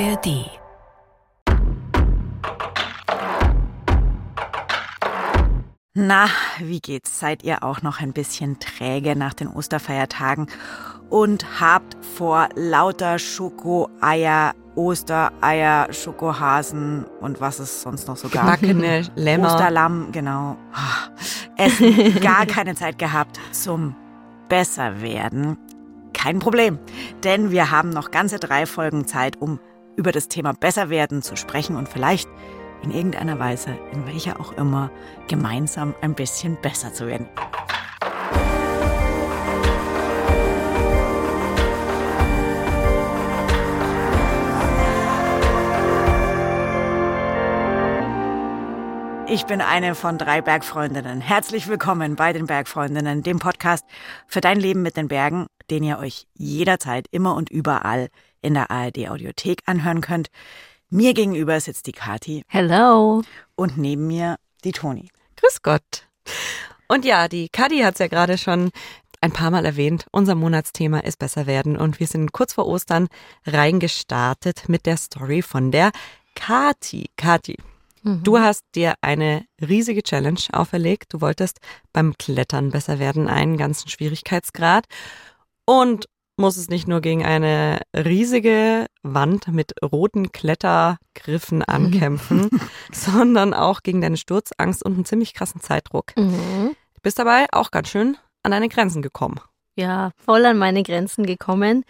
ARD. Na, wie geht's? Seid ihr auch noch ein bisschen träge nach den Osterfeiertagen und habt vor lauter Schokoeier, Ostereier, Schokohasen und was es sonst noch so gab? Gebackene Lämmer. Osterlamm, genau. Essen gar keine Zeit gehabt zum Besserwerden. Kein Problem, denn wir haben noch ganze drei Folgen Zeit, um über das Thema Besserwerden zu sprechen und vielleicht in irgendeiner Weise, in welcher auch immer, gemeinsam ein bisschen besser zu werden. Ich bin eine von drei Bergfreundinnen. Herzlich willkommen bei den Bergfreundinnen, dem Podcast für dein Leben mit den Bergen, den ihr euch jederzeit, immer und überall in der ARD Audiothek anhören könnt. Mir gegenüber sitzt die Kati Hello. und neben mir die Toni. Grüß Gott. Und ja, die Kadi hat es ja gerade schon ein paar Mal erwähnt. Unser Monatsthema ist besser werden und wir sind kurz vor Ostern reingestartet mit der Story von der Kati. Kati, du hast dir eine riesige Challenge auferlegt. Du wolltest beim Klettern besser werden, einen ganzen Schwierigkeitsgrad und musstest nicht nur gegen eine riesige Wand mit roten Klettergriffen ankämpfen, sondern auch gegen deine Sturzangst und einen ziemlich krassen Zeitdruck. Mhm. Du bist dabei auch ganz schön an deine Grenzen gekommen. Ja, voll an meine Grenzen gekommen.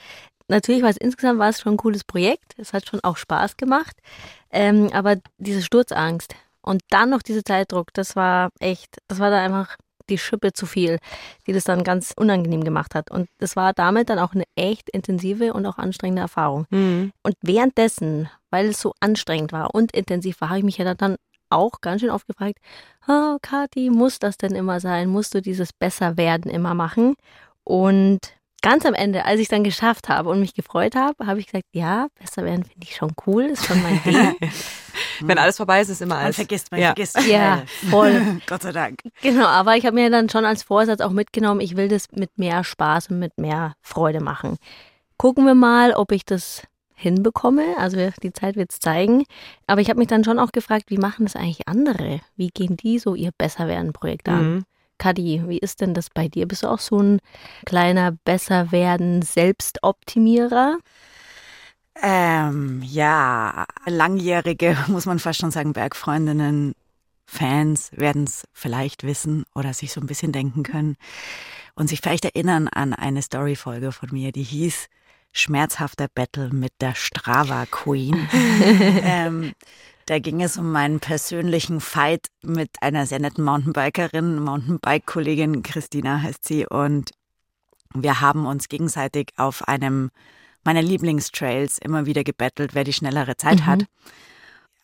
Natürlich war es insgesamt war es schon ein cooles Projekt. Es hat schon auch Spaß gemacht. Ähm, aber diese Sturzangst und dann noch dieser Zeitdruck, das war echt, das war da einfach die Schippe zu viel, die das dann ganz unangenehm gemacht hat. Und das war damit dann auch eine echt intensive und auch anstrengende Erfahrung. Mhm. Und währenddessen, weil es so anstrengend war und intensiv war, habe ich mich ja dann auch ganz schön oft gefragt, oh, Kathi, muss das denn immer sein? Musst du dieses Besserwerden immer machen? Und ganz am Ende, als ich es dann geschafft habe und mich gefreut habe, habe ich gesagt, ja, besser werden finde ich schon cool, ist schon mein Ding. Wenn alles vorbei ist, ist immer Man alles. vergisst, man ja. vergisst. Ja, voll. Gott sei Dank. Genau, aber ich habe mir dann schon als Vorsatz auch mitgenommen, ich will das mit mehr Spaß und mit mehr Freude machen. Gucken wir mal, ob ich das hinbekomme. Also die Zeit wird es zeigen. Aber ich habe mich dann schon auch gefragt, wie machen das eigentlich andere? Wie gehen die so ihr Besserwerden-Projekt an? Mhm. Kadi, wie ist denn das bei dir? Bist du auch so ein kleiner Besserwerden-Selbstoptimierer? Ähm, ja, langjährige, muss man fast schon sagen, Bergfreundinnen, Fans werden es vielleicht wissen oder sich so ein bisschen denken können und sich vielleicht erinnern an eine Storyfolge von mir, die hieß Schmerzhafter Battle mit der Strava Queen. ähm, da ging es um meinen persönlichen Fight mit einer sehr netten Mountainbikerin, Mountainbike-Kollegin Christina heißt sie und wir haben uns gegenseitig auf einem meiner Lieblingstrails immer wieder gebettelt, wer die schnellere Zeit Mhm. hat.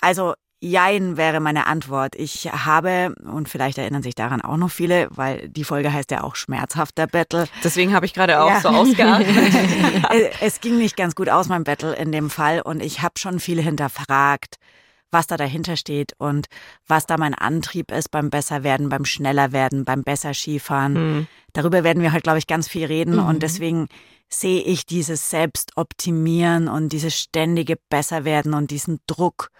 Also Jein wäre meine Antwort. Ich habe, und vielleicht erinnern sich daran auch noch viele, weil die Folge heißt ja auch schmerzhafter Battle. Deswegen habe ich gerade auch Ja. so ausgeatmet. Es ging nicht ganz gut aus, mein Battle in dem Fall. Und ich habe schon viel hinterfragt, was da dahinter steht und was da mein Antrieb ist beim Besserwerden, beim Schnellerwerden, beim besser Skifahren. Hm. Darüber werden wir heute, glaube ich, ganz viel reden. Mhm. Und deswegen sehe ich dieses Selbstoptimieren und dieses ständige Besserwerden und diesen Druck,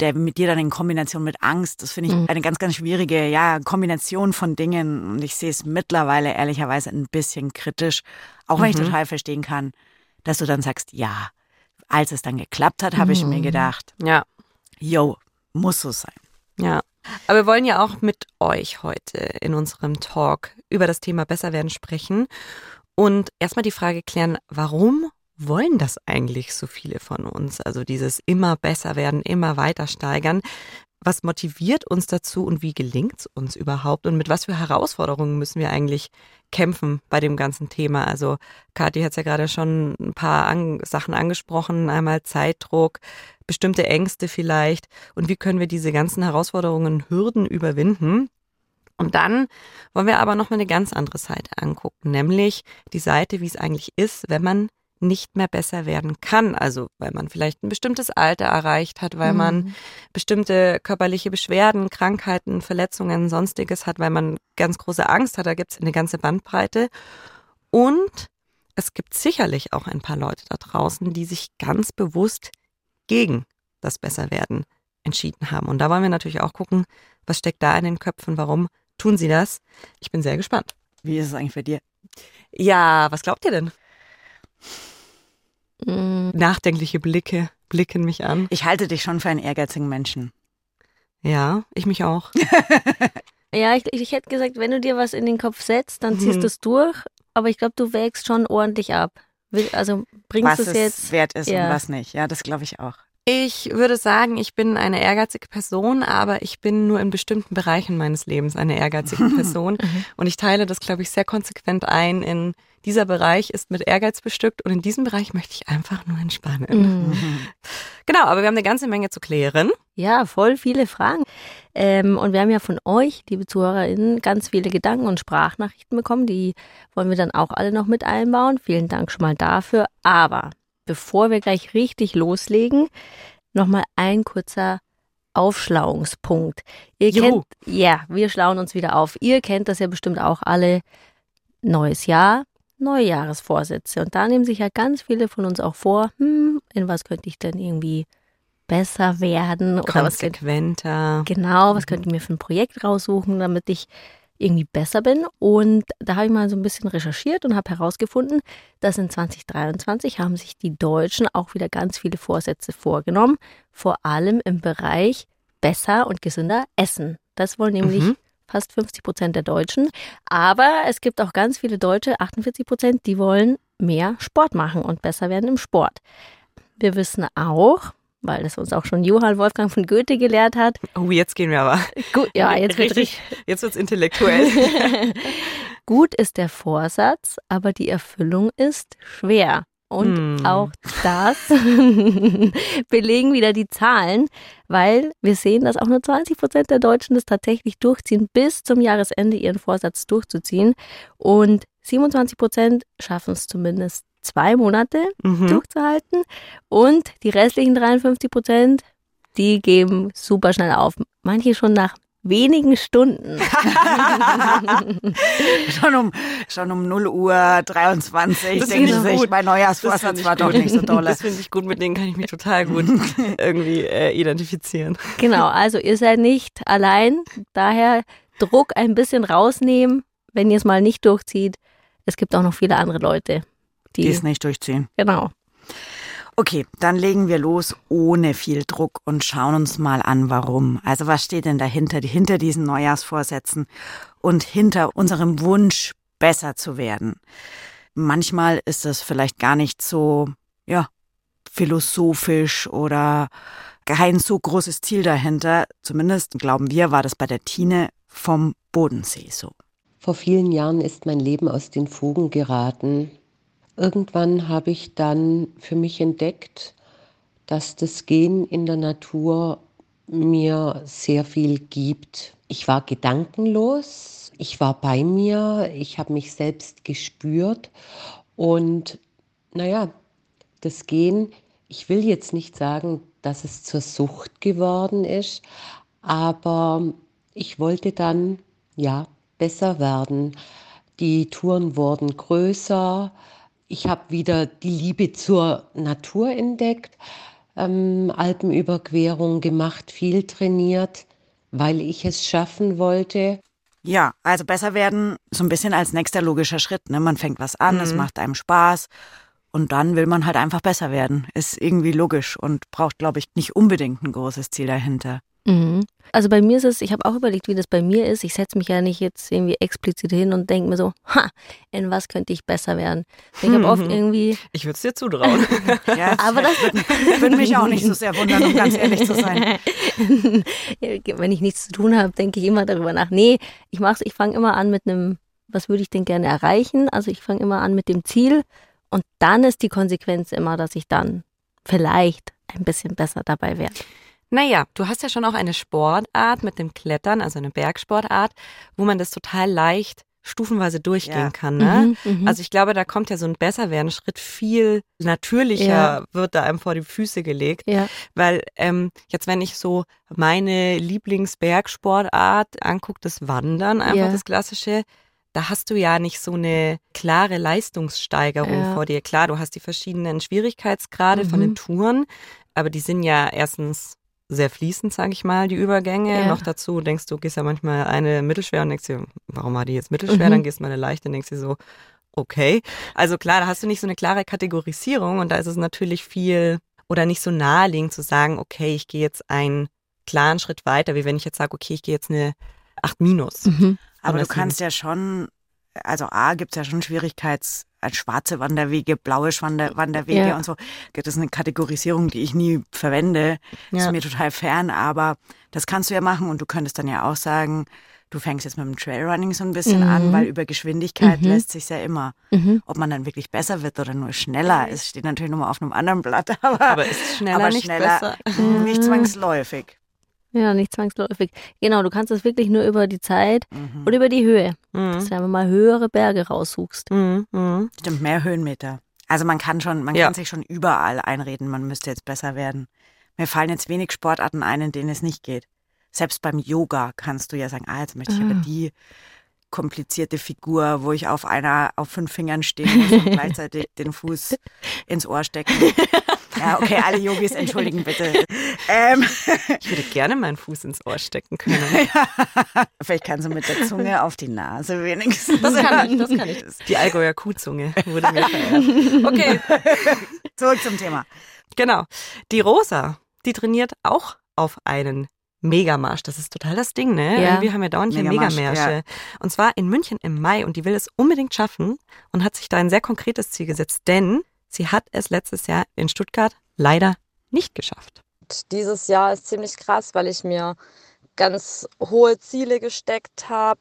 der mit dir dann in Kombination mit Angst, das finde ich Mhm. eine ganz, ganz schwierige ja, Kombination von Dingen. Und ich sehe es mittlerweile ehrlicherweise ein bisschen kritisch, auch wenn ich Mhm. total verstehen kann, dass du dann sagst, ja, als es dann geklappt hat, habe ich mir Mhm. gedacht, Ja, yo, muss so sein. ja. Aber wir wollen ja auch mit euch heute in unserem Talk über das Thema Besserwerden sprechen und erstmal die Frage klären, warum wollen das eigentlich so viele von uns? Also dieses immer besser werden, immer weiter steigern. Was motiviert uns dazu und wie gelingt es uns überhaupt? Und mit was für Herausforderungen müssen wir eigentlich kämpfen bei dem ganzen Thema? Also Kathi hat ja gerade schon ein paar an Sachen angesprochen. Einmal Zeitdruck, bestimmte Ängste vielleicht. Und wie können wir diese ganzen Herausforderungen, Hürden überwinden? Und dann wollen wir aber noch mal eine ganz andere Seite angucken, nämlich die Seite, wie es eigentlich ist, wenn man nicht mehr besser werden kann. Also weil man vielleicht ein bestimmtes Alter erreicht hat, weil man Mhm. bestimmte körperliche Beschwerden, Krankheiten, Verletzungen, sonstiges hat, weil man ganz große Angst hat. Da gibt es eine ganze Bandbreite. Und es gibt sicherlich auch ein paar Leute da draußen, die sich ganz bewusst gegen das Besserwerden entschieden haben. Und da wollen wir natürlich auch gucken, was steckt da in den Köpfen, warum tun sie das? Ich bin sehr gespannt. Wie ist es eigentlich bei dir? Ja, was glaubt ihr denn? Mm, Nachdenkliche Blicke blicken mich an. Ich halte dich schon für einen ehrgeizigen Menschen. Ja, ich mich auch. Ja, ich, ich hätte gesagt, wenn du dir was in den Kopf setzt, dann ziehst Mhm. du es durch. Aber ich glaube, du wägst schon ordentlich ab. Will- Also bringst was du es es jetzt. wert ist ja. und was nicht. Ja, das glaube ich auch. Ich würde sagen, ich bin eine ehrgeizige Person, aber ich bin nur in bestimmten Bereichen meines Lebens eine ehrgeizige Person. Und ich teile das, glaube ich, sehr konsequent ein in dieser Bereich ist mit Ehrgeiz bestückt und in diesem Bereich möchte ich einfach nur entspannen. Mhm. Genau, aber wir haben eine ganze Menge zu klären. Ja, voll viele Fragen. Ähm, und wir haben ja von euch, liebe ZuhörerInnen, ganz viele Gedanken und Sprachnachrichten bekommen. Die wollen wir dann auch alle noch mit einbauen. Vielen Dank schon mal dafür. Aber bevor wir gleich richtig loslegen, nochmal ein kurzer Aufschlauungspunkt. Ihr Juhu. kennt, ja, wir schlauen uns wieder auf. Ihr kennt das ja bestimmt auch alle. Neues Jahr, neue Jahresvorsätze. Und da nehmen sich ja ganz viele von uns auch vor, hm, in was könnte ich denn irgendwie besser werden oder was könnte Konsequenter. Genau, was könnt ihr mir für ein Projekt raussuchen, damit ich irgendwie besser bin? Und da habe ich mal so ein bisschen recherchiert und habe herausgefunden, dass in 2023 haben sich die Deutschen auch wieder ganz viele Vorsätze vorgenommen, vor allem im Bereich besser und gesünder essen. Das wollen nämlich Mhm. fast 50 Prozent der Deutschen. Aber es gibt auch ganz viele Deutsche, 48 Prozent, die wollen mehr Sport machen und besser werden im Sport. Wir wissen auch, weil das uns auch schon Johann Wolfgang von Goethe gelehrt hat. Oh, jetzt gehen wir aber. Gut, ja, jetzt wird richtig. Jetzt wird's intellektuell. Gut ist der Vorsatz, aber die Erfüllung ist schwer. Und Hm. auch das belegen wieder die Zahlen, weil wir sehen, dass auch nur 20 Prozent der Deutschen das tatsächlich durchziehen, bis zum Jahresende ihren Vorsatz durchzuziehen. Und 27 Prozent schaffen es zumindest zwei Monate Mhm. durchzuhalten. Und die restlichen 53 Prozent, die geben super schnell auf. Manche schon nach wenigen Stunden. schon um schon um 0 Uhr 23 Das sie ich sich, gut. mein Das Neujahrsvorsatz ich war doch nicht so dolle. Das finde ich gut, mit denen kann ich mich total gut irgendwie äh, identifizieren. Genau, also ihr seid nicht allein. Daher Druck ein bisschen rausnehmen, wenn ihr es mal nicht durchzieht. Es gibt auch noch viele andere Leute, Die die. es nicht durchziehen. Genau. Okay, dann legen wir los ohne viel Druck und schauen uns mal an, warum. Also was steht denn dahinter, hinter diesen Neujahrsvorsätzen und hinter unserem Wunsch, besser zu werden? Manchmal ist es vielleicht gar nicht so, ja, philosophisch oder kein so großes Ziel dahinter. Zumindest glauben wir, war das bei der Tine vom Bodensee so. Vor vielen Jahren ist mein Leben aus den Fugen geraten. Irgendwann habe ich dann für mich entdeckt, dass das Gehen in der Natur mir sehr viel gibt. Ich war gedankenlos, ich war bei mir, ich habe mich selbst gespürt und naja, das Gehen, ich will jetzt nicht sagen, dass es zur Sucht geworden ist, aber ich wollte dann ja besser werden. Die Touren wurden größer. Ich habe wieder die Liebe zur Natur entdeckt, ähm, Alpenüberquerung gemacht, viel trainiert, weil ich es schaffen wollte. Ja, also besser werden, so ein bisschen als nächster logischer Schritt. Ne? Man fängt was an, es Mhm. macht einem Spaß und dann will man halt einfach besser werden. Ist irgendwie logisch und braucht, glaube ich, nicht unbedingt ein großes Ziel dahinter. Mhm. Also bei mir ist es, ich habe auch überlegt, wie das bei mir ist. Ich setze mich ja nicht jetzt irgendwie explizit hin und denke mir so, ha, in was könnte ich besser werden? Ich habe oft Mhm. irgendwie, Ich würde es dir zutrauen. Ja, Aber das- würde, würde mich auch nicht so sehr wundern, um ganz ehrlich zu sein. wenn ich nichts zu tun habe, denke ich immer darüber nach. Nee, ich mach's, ich fange immer an mit einem, was würde ich denn gerne erreichen? Also ich fange immer an mit dem Ziel und dann ist die Konsequenz immer, dass ich dann vielleicht ein bisschen besser dabei werde. Naja, du hast ja schon auch eine Sportart mit dem Klettern, also eine Bergsportart, wo man das total leicht stufenweise durchgehen Ja. kann. Ne? Mhm, mhm. Also ich glaube, da kommt ja so ein Besserwerden-Schritt viel natürlicher, Ja. wird da einem vor die Füße gelegt. ja. Weil ähm, jetzt, wenn ich so meine Lieblingsbergsportart angucke, das Wandern, einfach Ja. das klassische, da hast du ja nicht so eine klare Leistungssteigerung Ja. vor dir. Klar, du hast die verschiedenen Schwierigkeitsgrade von Mhm. den Touren, aber die sind ja erstens sehr fließend, sage ich mal, die Übergänge. Ja. Noch dazu denkst du, gehst ja manchmal eine mittelschwer und denkst dir, warum war die jetzt mittelschwer? Mhm. Dann gehst du mal eine leichte und denkst dir so, okay. Also klar, da hast du nicht so eine klare Kategorisierung und da ist es natürlich viel oder nicht so naheliegend zu sagen, okay, ich gehe jetzt einen klaren Schritt weiter, wie wenn ich jetzt sage, okay, ich gehe jetzt eine 8 minus. Mhm. Aber du kannst ja schon, also A, gibt es ja schon Schwierigkeits, als schwarze Wanderwege, blaue Schwander Wanderwege Ja. und so. Das ist eine Kategorisierung, die ich nie verwende. Ja. Ist mir total fern, aber das kannst du ja machen und du könntest dann ja auch sagen, du fängst jetzt mit dem Trailrunning so ein bisschen Mhm. an, weil über Geschwindigkeit Mhm. lässt sich ja immer. Mhm. Ob man dann wirklich besser wird oder nur schneller, ist steht natürlich nochmal auf einem anderen Blatt, aber, Aber ist schneller aber nicht schneller besser? nicht zwangsläufig. Ja, nicht zwangsläufig. Genau, du kannst das wirklich nur über die Zeit Mhm. oder über die Höhe. Dass Mhm. du einfach mal höhere Berge raussuchst. Mhm. Mhm. Stimmt, mehr Höhenmeter. Also man kann schon, man Ja. kann sich schon überall einreden, man müsste jetzt besser werden. Mir fallen jetzt wenig Sportarten ein, in denen es nicht geht. Selbst beim Yoga kannst du ja sagen, ah, jetzt möchte ich aber Ah. die komplizierte Figur, wo ich auf einer, auf fünf Fingern stehen muss und gleichzeitig den Fuß ins Ohr stecken. Ja, okay, alle Yogis entschuldigen bitte. Ähm, Ich würde gerne meinen Fuß ins Ohr stecken können. vielleicht kannst du mit der Zunge auf die Nase wenigstens. Das kann ich, das kann ich. Die Allgäuer Kuhzunge wurde mir verehrt. Okay, Zurück zum Thema. genau. Die Rosa, die trainiert auch auf einen Megamarsch. Das ist total das Ding, ne? Ja. Irgendwie haben wir dauernd hier Megamarsch, Megamärsche. Und zwar in München im Mai und die will es unbedingt schaffen und hat sich da ein sehr konkretes Ziel gesetzt, denn sie hat es letztes Jahr in Stuttgart leider nicht geschafft. Dieses Jahr ist ziemlich krass, weil ich mir ganz hohe Ziele gesteckt habe,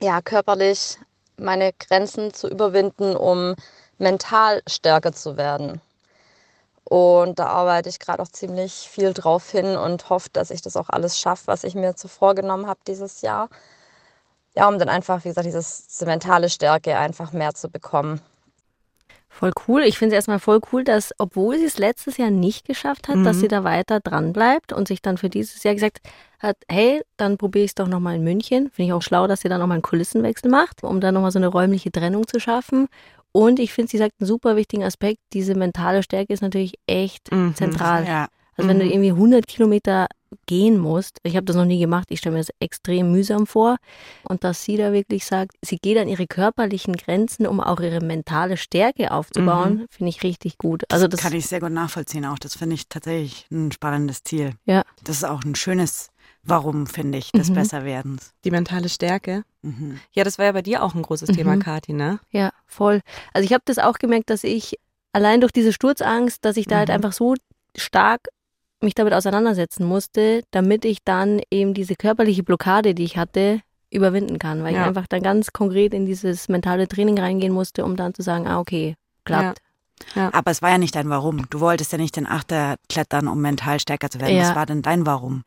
ja, körperlich meine Grenzen zu überwinden, um mental stärker zu werden. Und da arbeite ich gerade auch ziemlich viel drauf hin und hoffe, dass ich das auch alles schaffe, was ich mir zuvor genommen habe dieses Jahr. Ja, um dann einfach, wie gesagt, diese mentale Stärke einfach mehr zu bekommen. Voll cool. Ich finde es erstmal voll cool, dass, obwohl sie es letztes Jahr nicht geschafft hat, dass Mhm. sie da weiter dran bleibt und sich dann für dieses Jahr gesagt hat, hey, dann probiere ich es doch nochmal in München. Finde ich auch schlau, dass sie dann nochmal einen Kulissenwechsel macht, um dann nochmal so eine räumliche Trennung zu schaffen. Und ich finde, sie sagt einen super wichtigen Aspekt, diese mentale Stärke ist natürlich echt Mhm. zentral. Ja. Also wenn du Mhm. irgendwie 100 Kilometer gehen musst, ich habe das noch nie gemacht, ich stelle mir das extrem mühsam vor. Und dass sie da wirklich sagt, sie geht an ihre körperlichen Grenzen, um auch ihre mentale Stärke aufzubauen, finde ich richtig gut. Also das kann ich sehr gut nachvollziehen auch. Das finde ich tatsächlich ein spannendes Ziel. Ja. Das ist auch ein schönes Warum, finde ich, des Mhm. Besserwerdens. Die mentale Stärke. Mhm. Ja, das war ja bei dir auch ein großes Thema, Mhm. Kathi, ne? Ja, voll. Also ich habe das auch gemerkt, dass ich allein durch diese Sturzangst, dass ich da halt Mhm. einfach so stark mich damit auseinandersetzen musste, damit ich dann eben diese körperliche Blockade, die ich hatte, überwinden kann, weil Ja. ich einfach dann ganz konkret in dieses mentale Training reingehen musste, um dann zu sagen, ah okay, klappt. Aber es war ja nicht dein Warum. Du wolltest ja nicht den Achter klettern, um mental stärker zu werden. Ja. Was war denn dein Warum?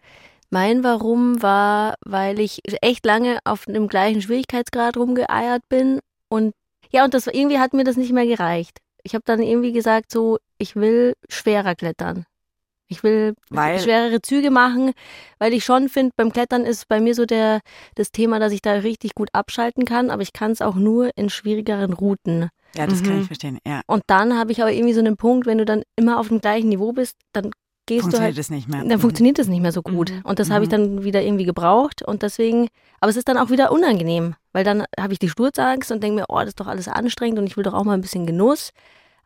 Mein Warum war, weil ich echt lange auf dem gleichen Schwierigkeitsgrad rumgeeiert bin und ja, und das irgendwie hat mir das nicht mehr gereicht. Ich habe dann irgendwie gesagt, so, ich will schwerer klettern. Ich will Weil- schwerere Züge machen, weil ich schon finde, beim Klettern ist bei mir so der das Thema, dass ich da richtig gut abschalten kann, aber ich kann es auch nur in schwierigeren Routen. Ja, das kann Mhm. ich verstehen. Ja. Und dann habe ich aber irgendwie so einen Punkt, wenn du dann immer auf dem gleichen Niveau bist, dann gehst du halt Funktioniert es nicht mehr. dann funktioniert das nicht mehr so gut. Mhm. Und das habe ich dann wieder irgendwie gebraucht. Und deswegen, aber es ist dann auch wieder unangenehm, weil dann habe ich die Sturzangst und denke mir, oh, das ist doch alles anstrengend und ich will doch auch mal ein bisschen Genuss.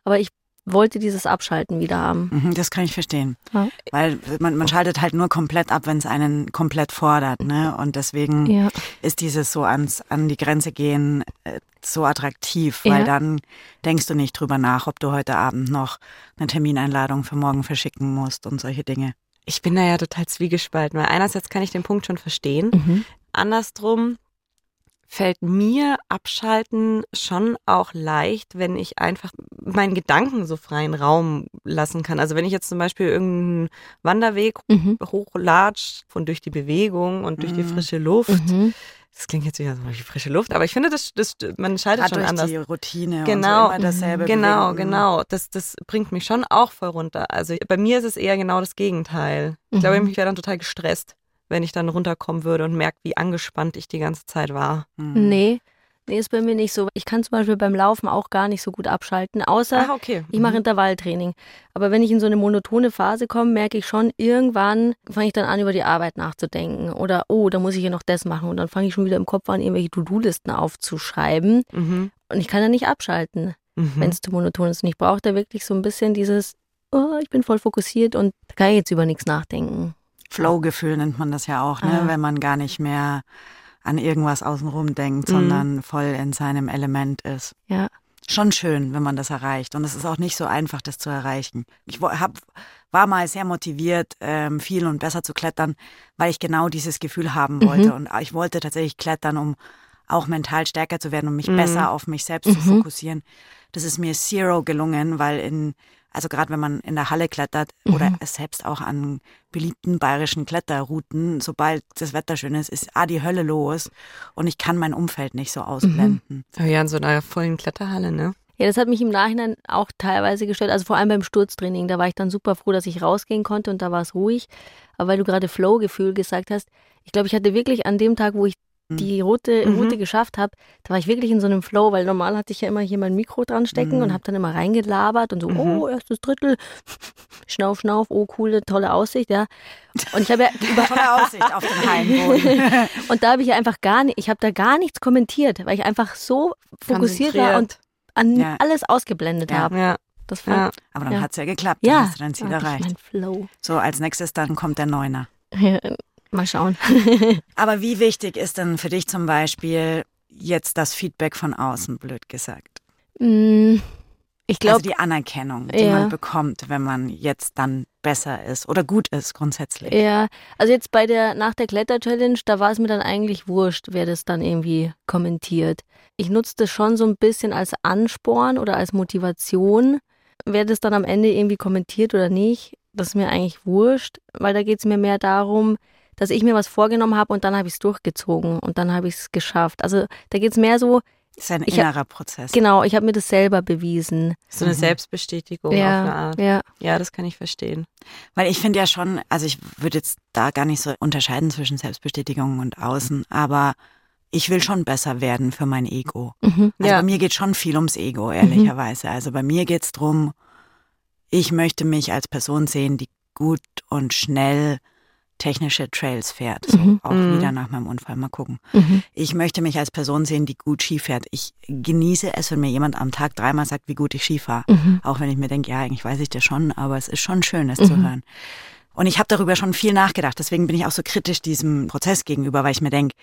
Aber ich wollte dieses Abschalten wieder haben. Mhm, Das kann ich verstehen. Ja. Weil man, man schaltet halt nur komplett ab, wenn es einen komplett fordert. Ne? Und deswegen Ja, ist dieses so ans, an die Grenze gehen äh, so attraktiv, weil Ja. dann denkst du nicht drüber nach, ob du heute Abend noch eine Termineinladung für morgen verschicken musst und solche Dinge. Ich bin da ja total zwiegespalten, weil einerseits kann ich den Punkt schon verstehen. mhm. Andersrum fällt mir Abschalten schon auch leicht, wenn ich einfach meinen Gedanken so freien Raum lassen kann. Also wenn ich jetzt zum Beispiel irgendeinen Wanderweg Mhm. hochlatsch von durch die Bewegung und durch die Mhm. frische Luft. Mhm. Das klingt jetzt wieder so wie frische Luft, aber ich finde, das, das man schaltet Gerade schon durch anders. die Routine Genau. und so immer dasselbe. Genau, bewegen. genau. Das, das bringt mich schon auch voll runter. Also bei mir ist es eher genau das Gegenteil. Ich glaube, Mhm. ich wäre dann total gestresst, wenn ich dann runterkommen würde und merke, wie angespannt ich die ganze Zeit war. Mhm. Nee, Nee, ist bei mir nicht so. Ich kann zum Beispiel beim Laufen auch gar nicht so gut abschalten, außer Ah, okay. ich mache Mhm. Intervalltraining. Aber wenn ich in so eine monotone Phase komme, merke ich schon, irgendwann fange ich dann an, über die Arbeit nachzudenken. Oder, oh, da muss ich ja noch das machen. Und dann fange ich schon wieder im Kopf an, irgendwelche To-Do-Listen aufzuschreiben. Mhm. Und ich kann da nicht abschalten, Mhm. wenn es zu monoton ist. Und ich brauche da wirklich so ein bisschen dieses, oh, ich bin voll fokussiert und da kann ich jetzt über nichts nachdenken. Flow-Gefühl nennt man das ja auch, ne? Ah. wenn man gar nicht mehr an irgendwas außenrum denkt, Mhm. sondern voll in seinem Element ist. Ja. Schon schön, wenn man das erreicht. Und es ist auch nicht so einfach, das zu erreichen. Ich hab, war mal sehr motiviert, ähm, viel und besser zu klettern, weil ich genau dieses Gefühl haben wollte. Und ich wollte tatsächlich klettern, um auch mental stärker zu werden, um mich Mhm. besser auf mich selbst zu fokussieren. Das ist mir zero gelungen, weil in, also gerade wenn man in der Halle klettert oder selbst auch an beliebten bayerischen Kletterrouten, sobald das Wetter schön ist, ist ah die Hölle los und ich kann mein Umfeld nicht so ausblenden. Oh ja, in so einer vollen Kletterhalle, ne? Ja, das hat mich im Nachhinein auch teilweise gestört. Also vor allem beim Sturztraining, da war ich dann super froh, dass ich rausgehen konnte und da war es ruhig. Aber weil du gerade Flow-Gefühl gesagt hast, ich glaube, ich hatte wirklich an dem Tag, wo ich die Route, Mhm. Route geschafft habe, da war ich wirklich in so einem Flow, weil normal hatte ich ja immer hier mein Mikro dran stecken Mhm. und habe dann immer reingelabert und so, Mhm. oh, erstes Drittel, schnauf, schnauf, oh, coole, tolle Aussicht, ja. Und ich habe ja über, Tolle Aussicht auf den Heimboden. und da habe ich ja einfach gar nicht, ich habe da gar nichts kommentiert, weil ich einfach so fokussiert war und an Ja. alles ausgeblendet Ja. habe. Ja, Das fand ja. Aber dann Ja. hat's ja geklappt, Ja, dann hast du dein Ziel erreicht. mein Flow. So, als nächstes dann kommt der Neuner. Mal schauen. Aber wie wichtig ist denn für dich zum Beispiel jetzt das Feedback von außen, blöd gesagt? Mm, ich Also glaube, die Anerkennung, die Ja. man bekommt, wenn man jetzt dann besser ist oder gut ist grundsätzlich. ja, also jetzt bei der nach der Kletter-Challenge, da war es mir dann eigentlich wurscht, wer das dann irgendwie kommentiert. Ich nutze das schon so ein bisschen als Ansporn oder als Motivation. Wer das dann am Ende irgendwie kommentiert oder nicht, das ist mir eigentlich wurscht, weil da geht es mir mehr darum, dass ich mir was vorgenommen habe und dann habe ich es durchgezogen und dann habe ich es geschafft. Also da geht es mehr so, ist ein Ich hab- innerer Prozess. genau, ich habe mir das selber bewiesen. So eine Mhm. Selbstbestätigung auf eine ja, Art. ja. Ja, das kann ich verstehen. Weil ich finde ja schon, also ich würde jetzt da gar nicht so unterscheiden zwischen Selbstbestätigung und Außen, aber ich will schon besser werden für mein Ego. Mhm. Also Ja. bei mir geht schon viel ums Ego, ehrlicherweise. Also bei mir geht's drum, ich möchte mich als Person sehen, die gut und schnell technische Trails fährt. So Mhm. auch Mhm. wieder nach meinem Unfall. Mal gucken. Mhm. Ich möchte mich als Person sehen, die gut Ski fährt. Ich genieße es, wenn mir jemand am Tag dreimal sagt, wie gut ich Ski fahre. Mhm. Auch wenn ich mir denke, ja, eigentlich weiß ich das schon, aber es ist schon schön, es zu Mhm. hören. Und ich habe darüber schon viel nachgedacht. Deswegen bin ich auch so kritisch diesem Prozess gegenüber, weil ich mir denke,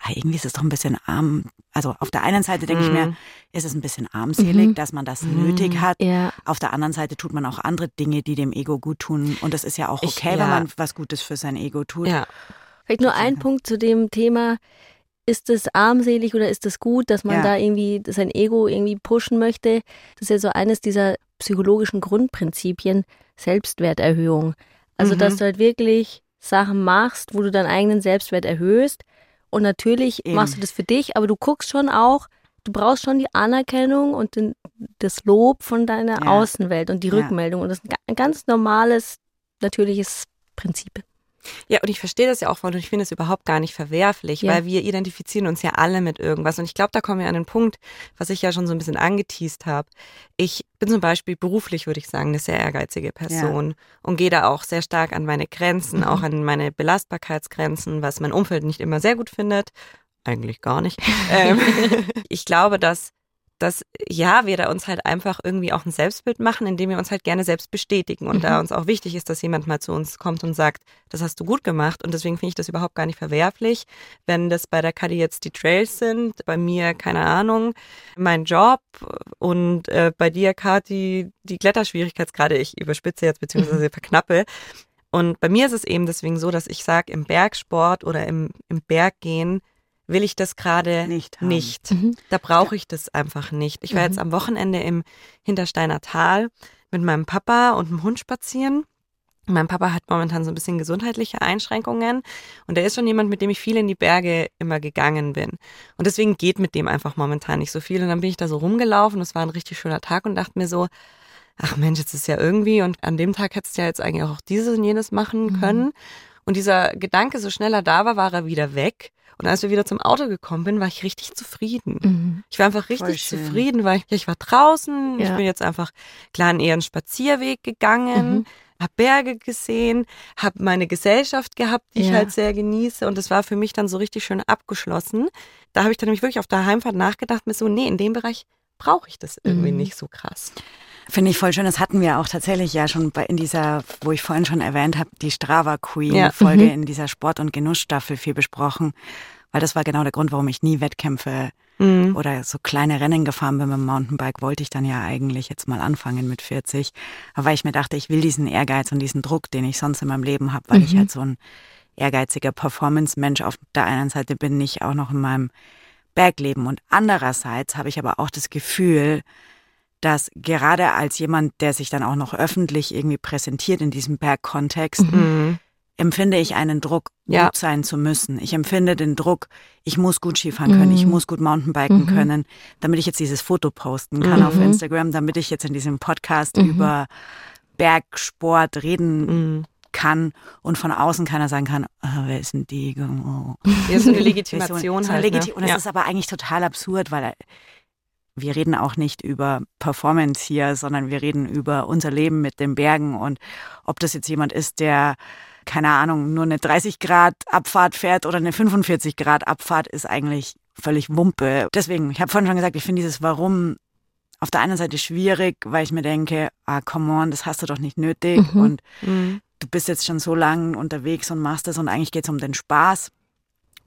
ah, irgendwie ist es doch ein bisschen arm. Also auf der einen Seite denke ich mir, Mhm. ist es ein bisschen armselig, Mhm. dass man das Mhm. nötig hat. Ja, Auf der anderen Seite tut man auch andere Dinge, die dem Ego gut tun. Und das ist ja auch Ich- okay, ja. wenn man was Gutes für sein Ego tut. Ja. Vielleicht nur ein. Punkt zu dem Thema, ist es armselig oder ist es gut, dass man Ja. da irgendwie sein Ego irgendwie pushen möchte? Das ist ja so eines dieser psychologischen Grundprinzipien, Selbstwerterhöhung. Also, Mhm. dass du halt wirklich Sachen machst, wo du deinen eigenen Selbstwert erhöhst. Und natürlich Eben. machst du das für dich, aber du guckst schon auch, du brauchst schon die Anerkennung und den, das Lob von deiner Ja. Außenwelt und die. Rückmeldung. Und das ist ein ganz normales, natürliches Prinzip. Ja, und ich verstehe das ja auch voll und ich finde es überhaupt gar nicht verwerflich, Ja. weil wir identifizieren uns ja alle mit irgendwas. Und ich glaube, da kommen wir an den Punkt, was ich ja schon so ein bisschen angeteased habe. Ich bin zum Beispiel beruflich, würde ich sagen, eine sehr ehrgeizige Person und gehe da auch sehr stark an meine Grenzen, auch an meine Belastbarkeitsgrenzen, was mein Umfeld nicht immer sehr gut findet. Eigentlich gar nicht. ähm, ich glaube, dass dass ja, wir da uns halt einfach irgendwie auch ein Selbstbild machen, indem wir uns halt gerne selbst bestätigen. Und da uns auch wichtig ist, dass jemand mal zu uns kommt und sagt, das hast du gut gemacht. Und deswegen finde ich das überhaupt gar nicht verwerflich, wenn das bei der Kadi jetzt die Trails sind, bei mir keine Ahnung, mein Job und äh, bei dir Kati die Kletterschwierigkeitsgrade, ich überspitze jetzt beziehungsweise verknappe. Und bei mir ist es eben deswegen so, dass ich sage, im Bergsport oder im, im Berggehen will ich das gerade Nicht nicht. Mhm. Da brauche ich das einfach nicht. Ich war Mhm. jetzt am Wochenende im Hintersteiner Tal mit meinem Papa und dem Hund spazieren. Mein Papa hat momentan so ein bisschen gesundheitliche Einschränkungen und er ist schon jemand, mit dem ich viel in die Berge immer gegangen bin. Und deswegen geht mit dem einfach momentan nicht so viel. Und dann bin ich da so rumgelaufen. Es war ein richtig schöner Tag und dachte mir so, ach Mensch, jetzt ist ja irgendwie und an dem Tag hättest du ja jetzt eigentlich auch dieses und jenes machen Mhm. können. Und dieser Gedanke, so schneller da war, war er wieder weg. Und als wir wieder zum Auto gekommen bin, war ich richtig zufrieden. Mhm. Ich war einfach richtig zufrieden, weil ich, ich war draußen, Ja. ich bin jetzt einfach klar eher einen Spazierweg gegangen, Mhm. habe Berge gesehen, habe meine Gesellschaft gehabt, die ich Ja. halt sehr genieße und das war für mich dann so richtig schön abgeschlossen. Da habe ich dann nämlich wirklich auf der Heimfahrt nachgedacht, mir so, nee, in dem Bereich brauche ich das irgendwie Mhm. nicht so krass. Finde ich voll schön. Das hatten wir auch tatsächlich ja schon bei, in dieser, wo ich vorhin schon erwähnt habe, die Strava Queen Ja. Folge Mhm. in dieser Sport- und Genussstaffel viel besprochen. Weil das war genau der Grund, warum ich nie Wettkämpfe Mhm. oder so kleine Rennen gefahren bin mit dem Mountainbike, wollte ich dann ja eigentlich jetzt mal anfangen mit 40. Aber weil ich mir dachte, ich will diesen Ehrgeiz und diesen Druck, den ich sonst in meinem Leben habe, weil ich Mhm. halt so ein ehrgeiziger Performance-Mensch auf der einen Seite bin, nicht auch noch in meinem Bergleben. Und andererseits habe ich aber auch das Gefühl, dass gerade als jemand, der sich dann auch noch öffentlich irgendwie präsentiert in diesem Bergkontext, Mhm. empfinde ich einen Druck, Ja. gut sein zu müssen. Ich empfinde den Druck, ich muss gut Skifahren können, ich Mhm. muss gut Mountainbiken Mhm. können, damit ich jetzt dieses Foto posten kann Mhm. auf Instagram, damit ich jetzt in diesem Podcast Mhm. über Bergsport reden Mhm. kann und von außen keiner sagen kann, ah, wer ist denn die? Oh. Ja, so eine Das ist Legitimation so eine halt. Legiti ne? Und das ja. ist aber eigentlich total absurd, weil wir reden auch nicht über Performance hier, sondern wir reden über unser Leben mit den Bergen und ob das jetzt jemand ist, der keine Ahnung, nur eine 30 Grad Abfahrt fährt oder eine 45 Grad Abfahrt, ist eigentlich völlig Wumpe. Deswegen, ich habe vorhin schon gesagt, ich finde dieses Warum auf der einen Seite schwierig, weil ich mir denke, ah, come on, das hast du doch nicht nötig Mhm. und Mhm. du bist jetzt schon so lange unterwegs und machst das und eigentlich geht es um den Spaß.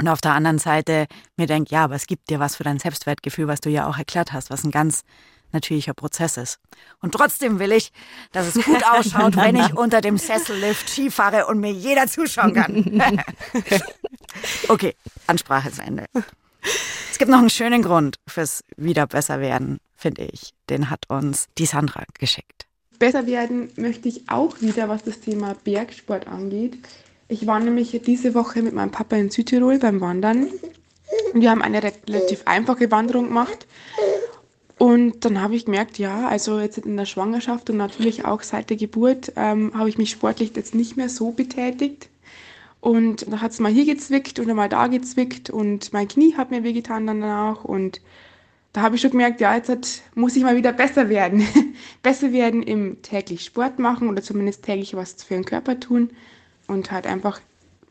Und auf der anderen Seite mir denkt, ja, aber es gibt dir was für dein Selbstwertgefühl, was du ja auch erklärt hast, was ein ganz natürlicher Prozess ist. Und trotzdem will ich, dass es gut ausschaut, wenn ich unter dem Sessellift Ski fahre und mir jeder zuschauen kann. okay, Ansprache zu Ende. Es gibt noch einen schönen Grund fürs wieder besser werden, finde ich. Den hat uns die Sandra geschickt. Besser werden möchte ich auch wieder, was das Thema Bergsport angeht. Ich war nämlich diese Woche mit meinem Papa in Südtirol beim Wandern. Und wir haben eine relativ einfache Wanderung gemacht. Und dann habe ich gemerkt, ja, also jetzt in der Schwangerschaft und natürlich auch seit der Geburt ähm, habe ich mich sportlich jetzt nicht mehr so betätigt. Und da hat es mal hier gezwickt oder mal da gezwickt und mein Knie hat mir wehgetan danach. Und da habe ich schon gemerkt, ja, jetzt hat, muss ich mal wieder besser werden. besser werden im täglich Sport machen oder zumindest täglich was für den Körper tun und halt einfach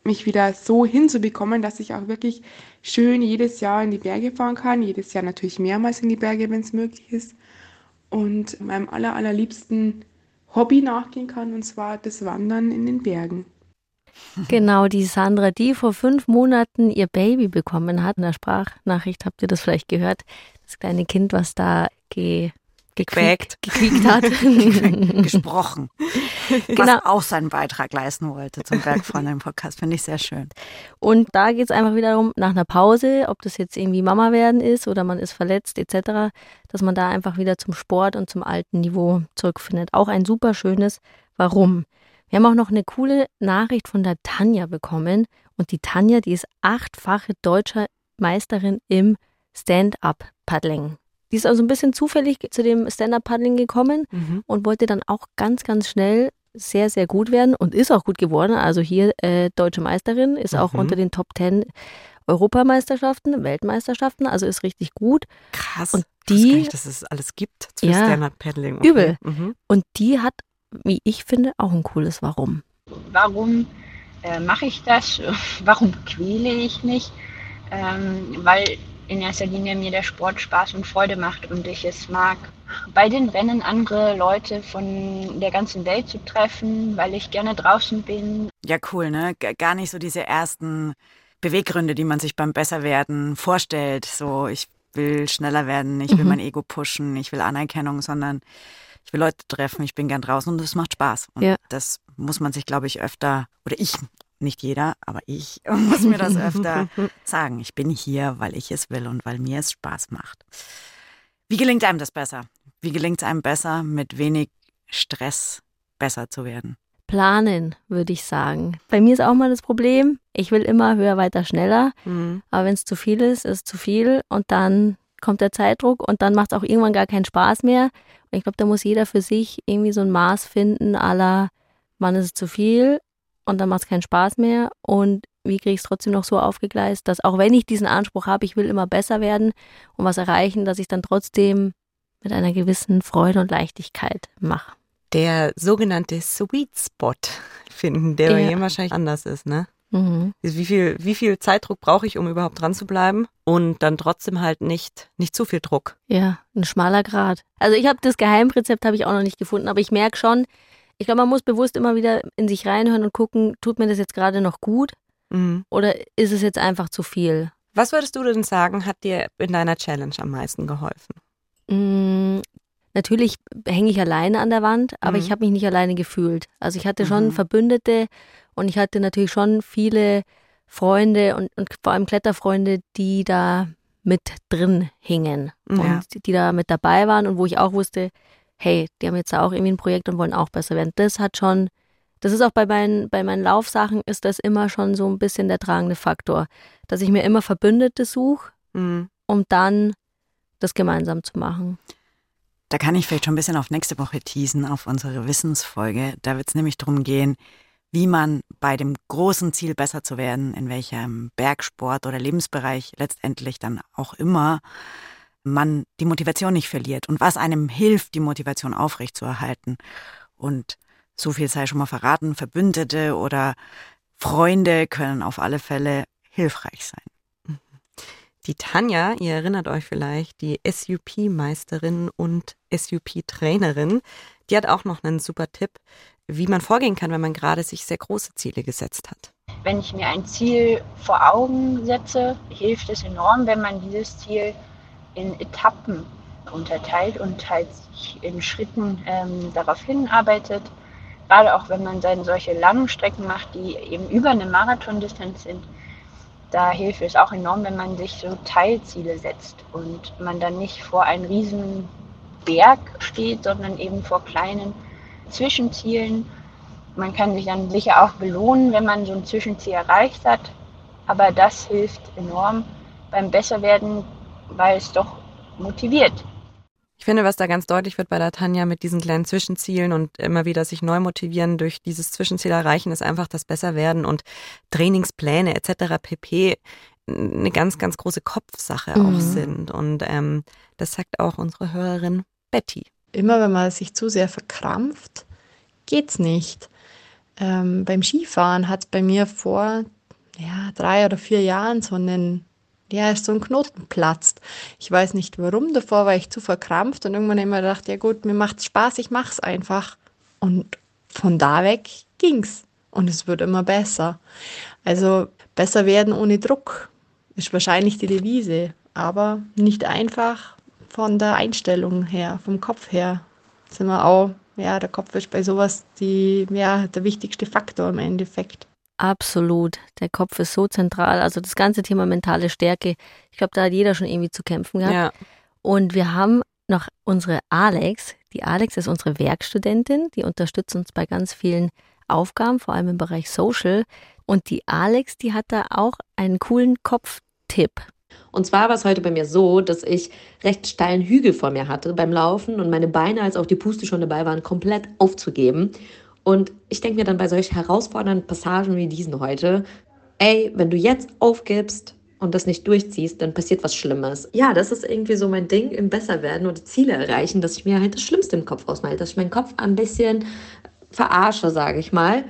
mich wieder so hinzubekommen, dass ich auch wirklich schön jedes Jahr in die Berge fahren kann. Jedes Jahr natürlich mehrmals in die Berge, wenn es möglich ist. Und meinem aller, allerliebsten Hobby nachgehen kann, und zwar das Wandern in den Bergen. Genau, die Sandra, die vor fünf Monaten ihr Baby bekommen hat. In der Sprachnachricht habt ihr das vielleicht gehört. Das kleine Kind, was da ge Gequäkt. gequiekt hat. gesprochen. Genau. Was auch seinen Beitrag leisten wollte zum Bergfreundinnen-Podcast. Finde ich sehr schön. Und da geht es einfach wieder darum, nach einer Pause, ob das jetzt irgendwie Mama werden ist oder man ist verletzt etc., dass man da einfach wieder zum Sport und zum alten Niveau zurückfindet. Auch ein super schönes Warum. Wir haben auch noch eine coole Nachricht von der Tanja bekommen. Und die Tanja, die ist achtfache deutscher Meisterin im Stand-up-Paddling. Die ist also ein bisschen zufällig zu dem Stand-up-Paddling gekommen Mhm. und wollte dann auch ganz, ganz schnell sehr, sehr gut werden und ist auch gut geworden. Also hier äh, deutsche Meisterin, ist auch Mhm. unter den Top 10 Europameisterschaften, Weltmeisterschaften, also ist richtig gut. Krass. Und Ich wusste gar die- nicht, dass es alles gibt für Ja. Stand-Up-Paddling. Übel. Mhm. Und die hat, wie ich finde, auch ein cooles Warum. Warum äh, mache ich das? Warum quäle ich mich? Ähm, weil in erster Linie mir der Sport Spaß und Freude macht und ich es mag, bei den Rennen andere Leute von der ganzen Welt zu treffen, weil ich gerne draußen bin. Ja, cool, ne? Gar nicht so diese ersten Beweggründe, die man sich beim Besserwerden vorstellt. So, ich will schneller werden, ich will Mhm. mein Ego pushen, ich will Anerkennung, sondern ich will Leute treffen, ich bin gern draußen und es macht Spaß. Und Ja. das muss man sich, glaube ich, öfter, oder ich, nicht jeder, aber ich muss mir das öfter sagen. Ich bin hier, weil ich es will und weil mir es Spaß macht. Wie gelingt einem das besser? Wie gelingt es einem besser, mit wenig Stress besser zu werden? Planen, würde ich sagen. Bei mir ist auch mal das Problem, ich will immer höher, weiter, schneller. Mhm. Aber wenn es zu viel ist, ist es zu viel und dann kommt der Zeitdruck und dann macht es auch irgendwann gar keinen Spaß mehr. Und ich glaube, da muss jeder für sich irgendwie so ein Maß finden, aller, wann ist es zu viel und dann macht es keinen Spaß mehr und wie kriege ich es trotzdem noch so aufgegleist, dass auch wenn ich diesen Anspruch habe, ich will immer besser werden und was erreichen, dass ich dann trotzdem mit einer gewissen Freude und Leichtigkeit mache. Der sogenannte Sweet Spot finden, der ja. bei jedem wahrscheinlich anders ist, ne? Mhm. Wie viel, wie viel Zeitdruck brauche ich, um überhaupt dran zu bleiben? Und dann trotzdem halt nicht, nicht zu viel Druck. Ja, ein schmaler Grad. Also ich habe das Geheimrezept habe ich auch noch nicht gefunden, aber ich merke schon, ich glaube, man muss bewusst immer wieder in sich reinhören und gucken, tut mir das jetzt gerade noch gut? Mhm. Oder ist es jetzt einfach zu viel? Was würdest du denn sagen, hat dir in deiner Challenge am meisten geholfen? Mhm. Natürlich hänge ich alleine an der Wand, aber mhm. ich habe mich nicht alleine gefühlt. Also ich hatte schon mhm. Verbündete und ich hatte natürlich schon viele Freunde und, und vor allem Kletterfreunde, die da mit drin hingen ja. und die da mit dabei waren und wo ich auch wusste, hey, die haben jetzt auch irgendwie ein Projekt und wollen auch besser werden. Das hat schon, das ist auch bei meinen, bei meinen Laufsachen ist das immer schon so ein bisschen der tragende Faktor, dass ich mir immer Verbündete suche, mhm. um dann das gemeinsam zu machen. Da kann ich vielleicht schon ein bisschen auf nächste Woche teasen, auf unsere Wissensfolge. Da wird es nämlich darum gehen, wie man bei dem großen Ziel besser zu werden, in welchem Bergsport oder Lebensbereich letztendlich dann auch immer man die Motivation nicht verliert und was einem hilft, die Motivation aufrechtzuerhalten. Und so viel sei schon mal verraten, Verbündete oder Freunde können auf alle Fälle hilfreich sein. Die Tanja, ihr erinnert euch vielleicht, die SUP-Meisterin und SUP-Trainerin, die hat auch noch einen super Tipp, wie man vorgehen kann, wenn man gerade sich sehr große Ziele gesetzt hat. Wenn ich mir ein Ziel vor Augen setze, hilft es enorm, wenn man dieses Ziel in Etappen unterteilt und halt in Schritten ähm, darauf hinarbeitet. Gerade auch wenn man dann solche langen Strecken macht, die eben über eine Marathondistanz sind, da hilft es auch enorm, wenn man sich so Teilziele setzt und man dann nicht vor einem riesen Berg steht, sondern eben vor kleinen Zwischenzielen. Man kann sich dann sicher auch belohnen, wenn man so ein Zwischenziel erreicht hat, aber das hilft enorm beim Besserwerden weil es doch motiviert. Ich finde, was da ganz deutlich wird bei der Tanja mit diesen kleinen Zwischenzielen und immer wieder sich neu motivieren durch dieses Zwischenziel erreichen, ist einfach das Besserwerden und Trainingspläne etc. pp. eine ganz, ganz große Kopfsache mhm. auch sind. Und ähm, das sagt auch unsere Hörerin Betty. Immer wenn man sich zu sehr verkrampft, geht's nicht. Ähm, beim Skifahren hat es bei mir vor ja, drei oder vier Jahren so einen ja, ist so ein Knoten platzt. Ich weiß nicht warum, davor war ich zu verkrampft und irgendwann immer gedacht, ja gut, mir macht's Spaß, ich mach's einfach. Und von da weg ging's und es wird immer besser. Also besser werden ohne Druck ist wahrscheinlich die Devise, aber nicht einfach von der Einstellung her, vom Kopf her. Sind wir auch, ja, der Kopf ist bei sowas die, ja, der wichtigste Faktor im Endeffekt. Absolut. Der Kopf ist so zentral. Also das ganze Thema mentale Stärke, ich glaube, da hat jeder schon irgendwie zu kämpfen gehabt. Ja. Und wir haben noch unsere Alex. Die Alex ist unsere Werkstudentin, die unterstützt uns bei ganz vielen Aufgaben, vor allem im Bereich Social. Und die Alex, die hat da auch einen coolen Kopftipp. Und zwar war es heute bei mir so, dass ich recht steilen Hügel vor mir hatte beim Laufen und meine Beine, als auch die Puste schon dabei waren, komplett aufzugeben. Und ich denke mir dann bei solch herausfordernden Passagen wie diesen heute, ey, wenn du jetzt aufgibst und das nicht durchziehst, dann passiert was Schlimmes. Ja, das ist irgendwie so mein Ding im Besserwerden und Ziele erreichen, dass ich mir halt das Schlimmste im Kopf ausmale, dass ich meinen Kopf ein bisschen verarsche, sage ich mal.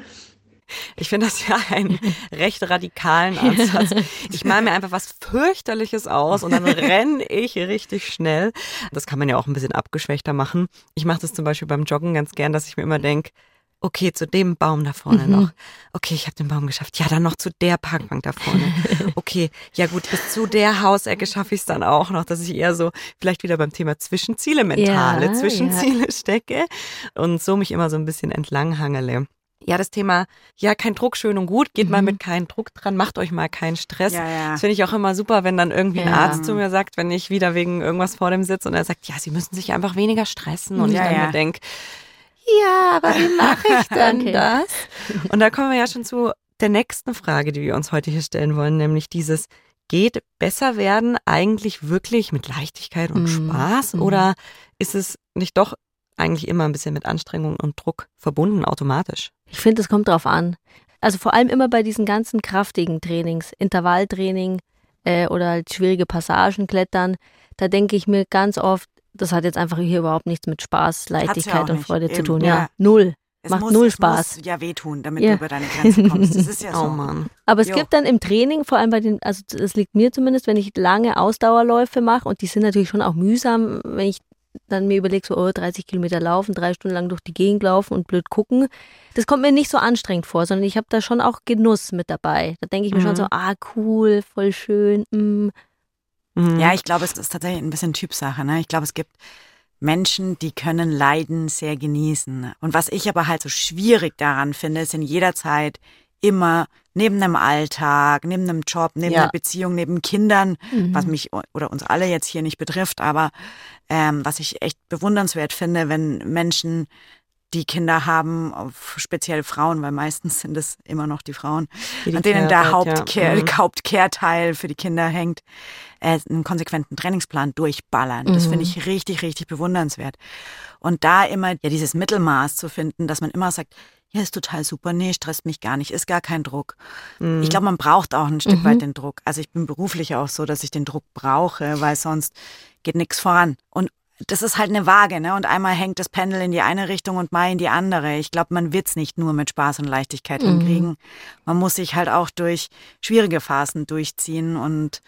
Ich finde das ja einen recht radikalen Ansatz. Ich male mir einfach was fürchterliches aus und dann renne ich richtig schnell. Das kann man ja auch ein bisschen abgeschwächter machen. Ich mache das zum Beispiel beim Joggen ganz gern, dass ich mir immer denke, Okay, zu dem Baum da vorne mhm. noch. Okay, ich habe den Baum geschafft. Ja, dann noch zu der Parkbank da vorne. Okay, ja gut, bis zu der Hausecke schaffe ich es dann auch noch, dass ich eher so vielleicht wieder beim Thema Zwischenziele, mentale ja, Zwischenziele ja. stecke und so mich immer so ein bisschen entlanghangele. Ja, das Thema, ja, kein Druck, schön und gut, geht mhm. mal mit keinem Druck dran, macht euch mal keinen Stress. Ja, ja. Das finde ich auch immer super, wenn dann irgendwie ein Arzt zu mir sagt, wenn ich wieder wegen irgendwas vor dem sitze und er sagt, ja, sie müssen sich einfach weniger stressen und ich dann mir denke, ja, aber wie mache ich denn okay. das? Und da kommen wir ja schon zu der nächsten Frage, die wir uns heute hier stellen wollen, nämlich dieses, geht besser werden eigentlich wirklich mit Leichtigkeit und mm. Spaß mm. oder ist es nicht doch eigentlich immer ein bisschen mit Anstrengung und Druck verbunden automatisch? Ich finde, es kommt darauf an. also vor allem immer bei diesen ganzen kraftigen Trainings, Intervalltraining äh, oder halt schwierige Passagen klettern, da denke ich mir ganz oft, das hat jetzt einfach hier überhaupt nichts mit Spaß, Leichtigkeit und nicht. Freude zu Eben, tun. ja. Ja, null. Es Macht muss, null es Spaß. muss ja wehtun, damit Ja. du über deine Grenzen kommst. Das ist ja so. Oh Mann. Aber es Jo. gibt dann im Training, vor allem bei den, also es liegt mir zumindest, wenn ich lange Ausdauerläufe mache und die sind natürlich schon auch mühsam, wenn ich dann mir überlege, so oh, 30 Kilometer laufen, drei Stunden lang durch die Gegend laufen und blöd gucken. Das kommt mir nicht so anstrengend vor, sondern ich habe da schon auch Genuss mit dabei. Da denke ich mir schon Mhm. so, ah cool, voll schön. Mm. Mhm. Ja, ich glaube, es ist tatsächlich ein bisschen Typsache. Ne? Ich glaube, es gibt Menschen, die können Leiden sehr genießen. Und was ich aber halt so schwierig daran finde, ist in jeder Zeit immer neben einem Alltag, neben einem Job, neben Ja. einer Beziehung, neben Kindern, Mhm. was mich oder uns alle jetzt hier nicht betrifft, aber ähm, was ich echt bewundernswert finde, wenn Menschen die Kinder haben, auf- speziell Frauen, weil meistens sind es immer noch die Frauen, Die an denen der Hauptkehr, ja. Mhm. Hauptkehrteil für die Kinder hängt, äh, einen konsequenten Trainingsplan durchballern. Das Mhm. finde ich richtig, richtig bewundernswert. Und da immer ja dieses Mittelmaß zu finden, dass man immer sagt, ja, ist total super, nee, stresst mich gar nicht, ist gar kein Druck. Mhm. Ich glaube, man braucht auch ein Stück Mhm. weit den Druck. Also ich bin beruflich auch so, dass ich den Druck brauche, weil sonst geht nichts voran. Und das ist halt eine Waage, ne? Und einmal hängt das Pendel in die eine Richtung und mal in die andere. Ich glaube, man wird's nicht nur mit Spaß und Leichtigkeit Mhm. hinkriegen. Man muss sich halt auch durch schwierige Phasen durchziehen und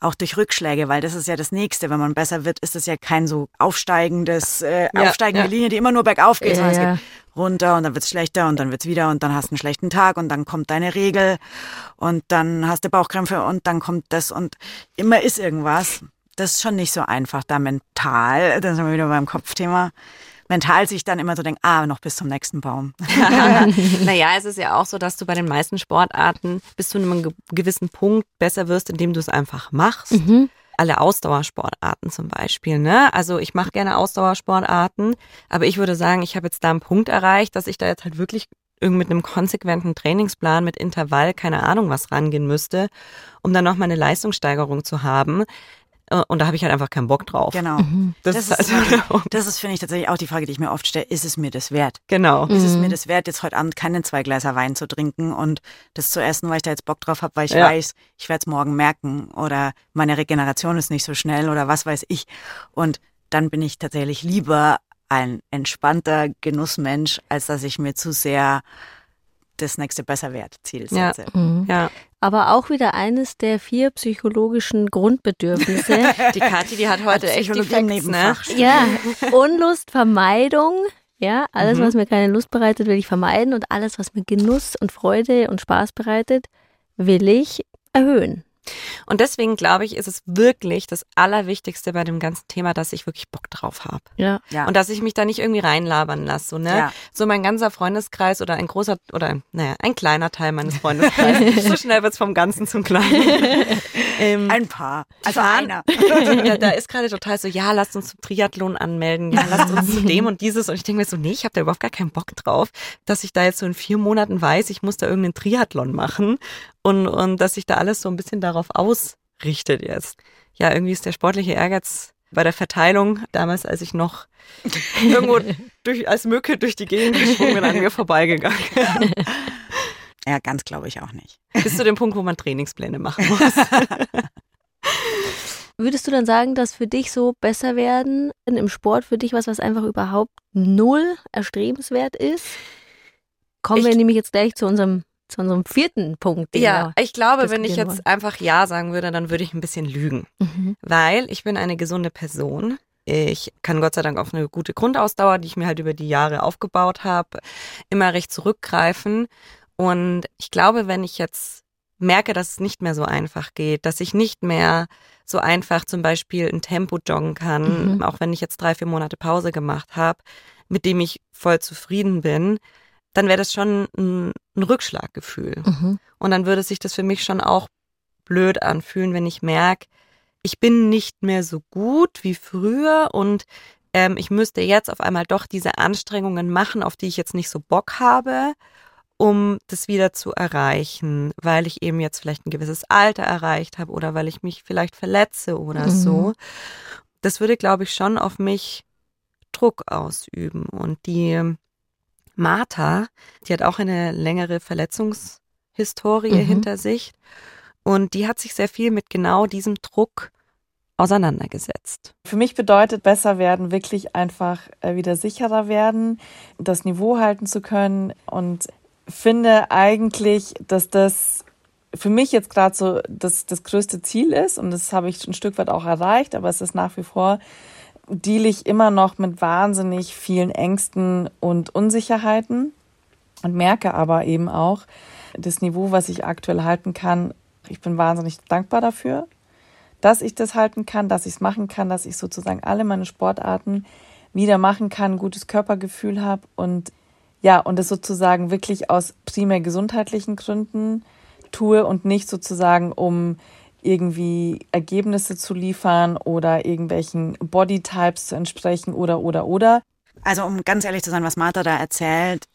auch durch Rückschläge, weil das ist ja das Nächste. Wenn man besser wird, ist es ja kein so aufsteigendes, äh, Ja, aufsteigende ja. Linie, die immer nur bergauf geht, Ja, sondern es geht runter und dann wird's schlechter und dann wird's wieder und dann hast du einen schlechten Tag und dann kommt deine Regel und dann hast du Bauchkrämpfe und dann kommt das und immer ist irgendwas. Das ist schon nicht so einfach, da mental, da sind wir wieder beim Kopfthema, mental sich dann immer so denken, ah, noch bis zum nächsten Baum. naja, es ist ja auch so, dass du bei den meisten Sportarten bis zu einem ge- gewissen Punkt besser wirst, indem du es einfach machst. Mhm. Alle Ausdauersportarten zum Beispiel, ne? Also ich mache gerne Ausdauersportarten, aber ich würde sagen, ich habe jetzt da einen Punkt erreicht, dass ich da jetzt halt wirklich irgendwie mit einem konsequenten Trainingsplan, mit Intervall, keine Ahnung was rangehen müsste, um dann noch mal eine Leistungssteigerung zu haben. Äh, Und da habe ich halt einfach keinen Bock drauf. Genau. Das, Das ist also das ist, finde ich, tatsächlich auch die Frage, die ich mir oft stelle. Ist es mir das wert? Genau. Ist es Mhm. mir das wert, jetzt heute Abend keinen zwei Gläser Wein zu trinken und das zu essen, weil ich da jetzt Bock drauf habe, weil ich Ja. weiß, ich werde es morgen merken oder meine Regeneration ist nicht so schnell oder was weiß ich. Und dann bin ich tatsächlich lieber ein entspannter Genussmensch, als dass ich mir zu sehr das nächste Besserwert-Ziel Ja. setze. Mhm. Ja. Aber auch wieder eines der vier psychologischen Grundbedürfnisse. Die Kathi, die hat heute echt die Facts, ne? Ja, Unlust, Vermeidung. Ja, alles, Mhm. was mir keine Lust bereitet, will ich vermeiden und alles, was mir Genuss und Freude und Spaß bereitet, will ich erhöhen. Und deswegen glaube ich, ist es wirklich das Allerwichtigste bei dem ganzen Thema, dass ich wirklich Bock drauf habe. Ja. Ja. Und dass ich mich da nicht irgendwie reinlabern lasse. So, ne? Ja. so mein ganzer Freundeskreis oder ein großer oder naja, ein kleiner Teil meines Freundeskreises. so schnell wird's vom Ganzen zum Kleinen. ähm, Ein paar. Also fahren- einer. da, da ist gerade total so, ja, lasst uns zum Triathlon anmelden, ja, lasst uns zu dem und dieses. Und ich denke mir so, nee, ich habe da überhaupt gar keinen Bock drauf, dass ich da jetzt so in vier Monaten weiß, ich muss da irgendeinen Triathlon machen und, und dass sich da alles so ein bisschen darauf ausrichtet jetzt. Ja, irgendwie ist der sportliche Ehrgeiz bei der Verteilung, damals als ich noch irgendwo durch, als Mücke durch die Gegend geschwungen bin, an mir vorbeigegangen. Ja, ganz glaube ich auch nicht. Bis zu dem Punkt, wo man Trainingspläne machen muss. Würdest du dann sagen, dass für dich so besser werden im Sport für dich was, was einfach überhaupt null erstrebenswert ist? Kommen Ich- wir nämlich jetzt gleich zu unserem, zu unserem vierten Punkt. den Ja, ich glaube, wenn ich jetzt einfach Ja sagen würde, dann würde ich ein bisschen lügen. Mhm. weil ich bin eine gesunde Person. Ich kann Gott sei Dank auf eine gute Grundausdauer, die ich mir halt über die Jahre aufgebaut habe, immer recht zurückgreifen. Und ich glaube, wenn ich jetzt merke, dass es nicht mehr so einfach geht, dass ich nicht mehr so einfach zum Beispiel ein Tempo joggen kann, Mhm. auch wenn ich jetzt drei, vier Monate Pause gemacht habe, mit dem ich voll zufrieden bin, dann wäre das schon ein, ein Rückschlaggefühl. Mhm. Und dann würde sich das für mich schon auch blöd anfühlen, wenn ich merke, ich bin nicht mehr so gut wie früher und ähm, ich müsste jetzt auf einmal doch diese Anstrengungen machen, auf die ich jetzt nicht so Bock habe, um das wieder zu erreichen, weil ich eben jetzt vielleicht ein gewisses Alter erreicht habe oder weil ich mich vielleicht verletze oder Mhm. so. Das würde, glaube ich, schon auf mich Druck ausüben und die Martha, die hat auch eine längere Verletzungshistorie Mhm. hinter sich und die hat sich sehr viel mit genau diesem Druck auseinandergesetzt. Für mich bedeutet besser werden wirklich einfach äh, wieder sicherer werden, das Niveau halten zu können und finde eigentlich, dass das für mich jetzt gerade so das, das größte Ziel ist und das habe ich ein Stück weit auch erreicht, aber es ist nach wie vor, deal ich immer noch mit wahnsinnig vielen Ängsten und Unsicherheiten und merke aber eben auch das Niveau, was ich aktuell halten kann. Ich bin wahnsinnig dankbar dafür, dass ich das halten kann, dass ich es machen kann, dass ich sozusagen alle meine Sportarten wieder machen kann, gutes Körpergefühl habe und ja, und es sozusagen wirklich aus primär gesundheitlichen Gründen tue und nicht sozusagen um irgendwie Ergebnisse zu liefern oder irgendwelchen Bodytypes zu entsprechen oder oder oder. Also um ganz ehrlich zu sein, was Martha da erzählt,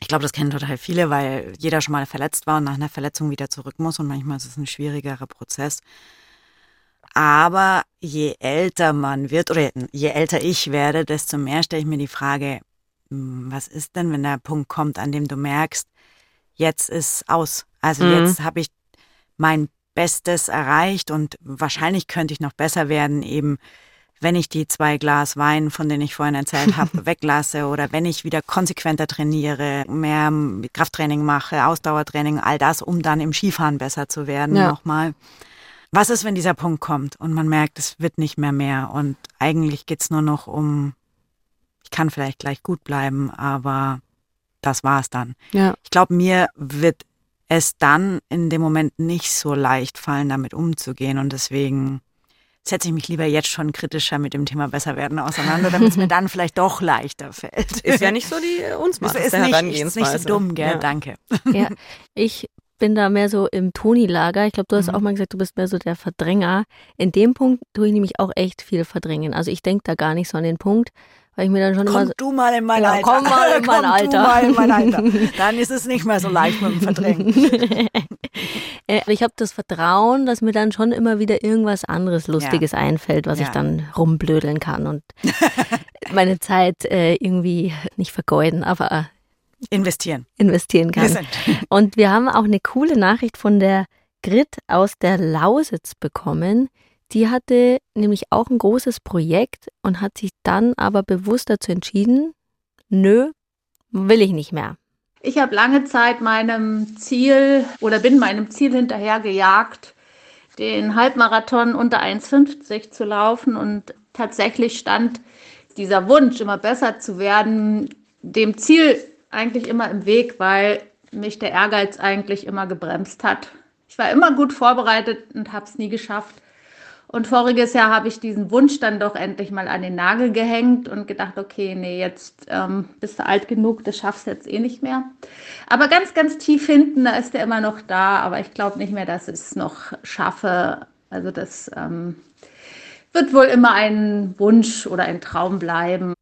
ich glaube, das kennen total viele, weil jeder schon mal verletzt war und nach einer Verletzung wieder zurück muss und manchmal ist es ein schwierigerer Prozess. Aber je älter man wird oder je älter ich werde, desto mehr stelle ich mir die Frage, hm, was ist denn, wenn der Punkt kommt, an dem du merkst, jetzt ist aus. Also Mhm. jetzt habe ich mein Bestes erreicht und wahrscheinlich könnte ich noch besser werden, eben wenn ich die zwei Glas Wein, von denen ich vorhin erzählt habe, weglasse oder wenn ich wieder konsequenter trainiere, mehr Krafttraining mache, Ausdauertraining, all das, um dann im Skifahren besser zu werden Ja. nochmal. Was ist, wenn dieser Punkt kommt und man merkt, es wird nicht mehr mehr und eigentlich geht's nur noch um, ich kann vielleicht gleich gut bleiben, aber das war's dann. Ja. Ich glaube, mir wird es dann in dem Moment nicht so leicht fallen, damit umzugehen und deswegen setze ich mich lieber jetzt schon kritischer mit dem Thema besser werden auseinander, damit es mir dann vielleicht doch leichter fällt. Ist ja nicht so die uns Das ist nicht, ist nicht so dumm, gell? Ja. Danke. Ja, ich bin da mehr so im Toni-Lager. Ich glaube, du hast Mhm. auch mal gesagt, du bist mehr so der Verdränger. In dem Punkt tue ich nämlich auch echt viel verdrängen. Also ich denke da gar nicht so an den Punkt, weil ich mir dann schon immer Komm so, du mal in mein Ja, Alter. komm mal in mein Komm Alter. Du mal in mein Alter. Dann ist es nicht mehr so leicht mit dem Verdrängen. Äh, ich habe das Vertrauen, dass mir dann schon immer wieder irgendwas anderes Lustiges einfällt, was Ja. ich dann rumblödeln kann und meine Zeit äh, irgendwie nicht vergeuden, aber Investieren. investieren Wir kann. sind. Und wir haben auch eine coole Nachricht von der Grit aus der Lausitz bekommen. Die hatte nämlich auch ein großes Projekt und hat sich dann aber bewusst dazu entschieden, nö, will ich nicht mehr. Ich habe lange Zeit meinem Ziel oder bin meinem Ziel hinterher gejagt, den Halbmarathon unter 1,50 zu laufen und tatsächlich stand dieser Wunsch, immer besser zu werden, dem Ziel eigentlich immer im Weg, weil mich der Ehrgeiz eigentlich immer gebremst hat. Ich war immer gut vorbereitet und habe es nie geschafft. Und voriges Jahr habe ich diesen Wunsch dann doch endlich mal an den Nagel gehängt und gedacht, okay, nee, jetzt ähm, bist du alt genug, das schaffst du jetzt eh nicht mehr. Aber ganz, ganz tief hinten, da ist er immer noch da, aber ich glaube nicht mehr, dass ich es noch schaffe. Also das ähm, wird wohl immer ein Wunsch oder ein Traum bleiben.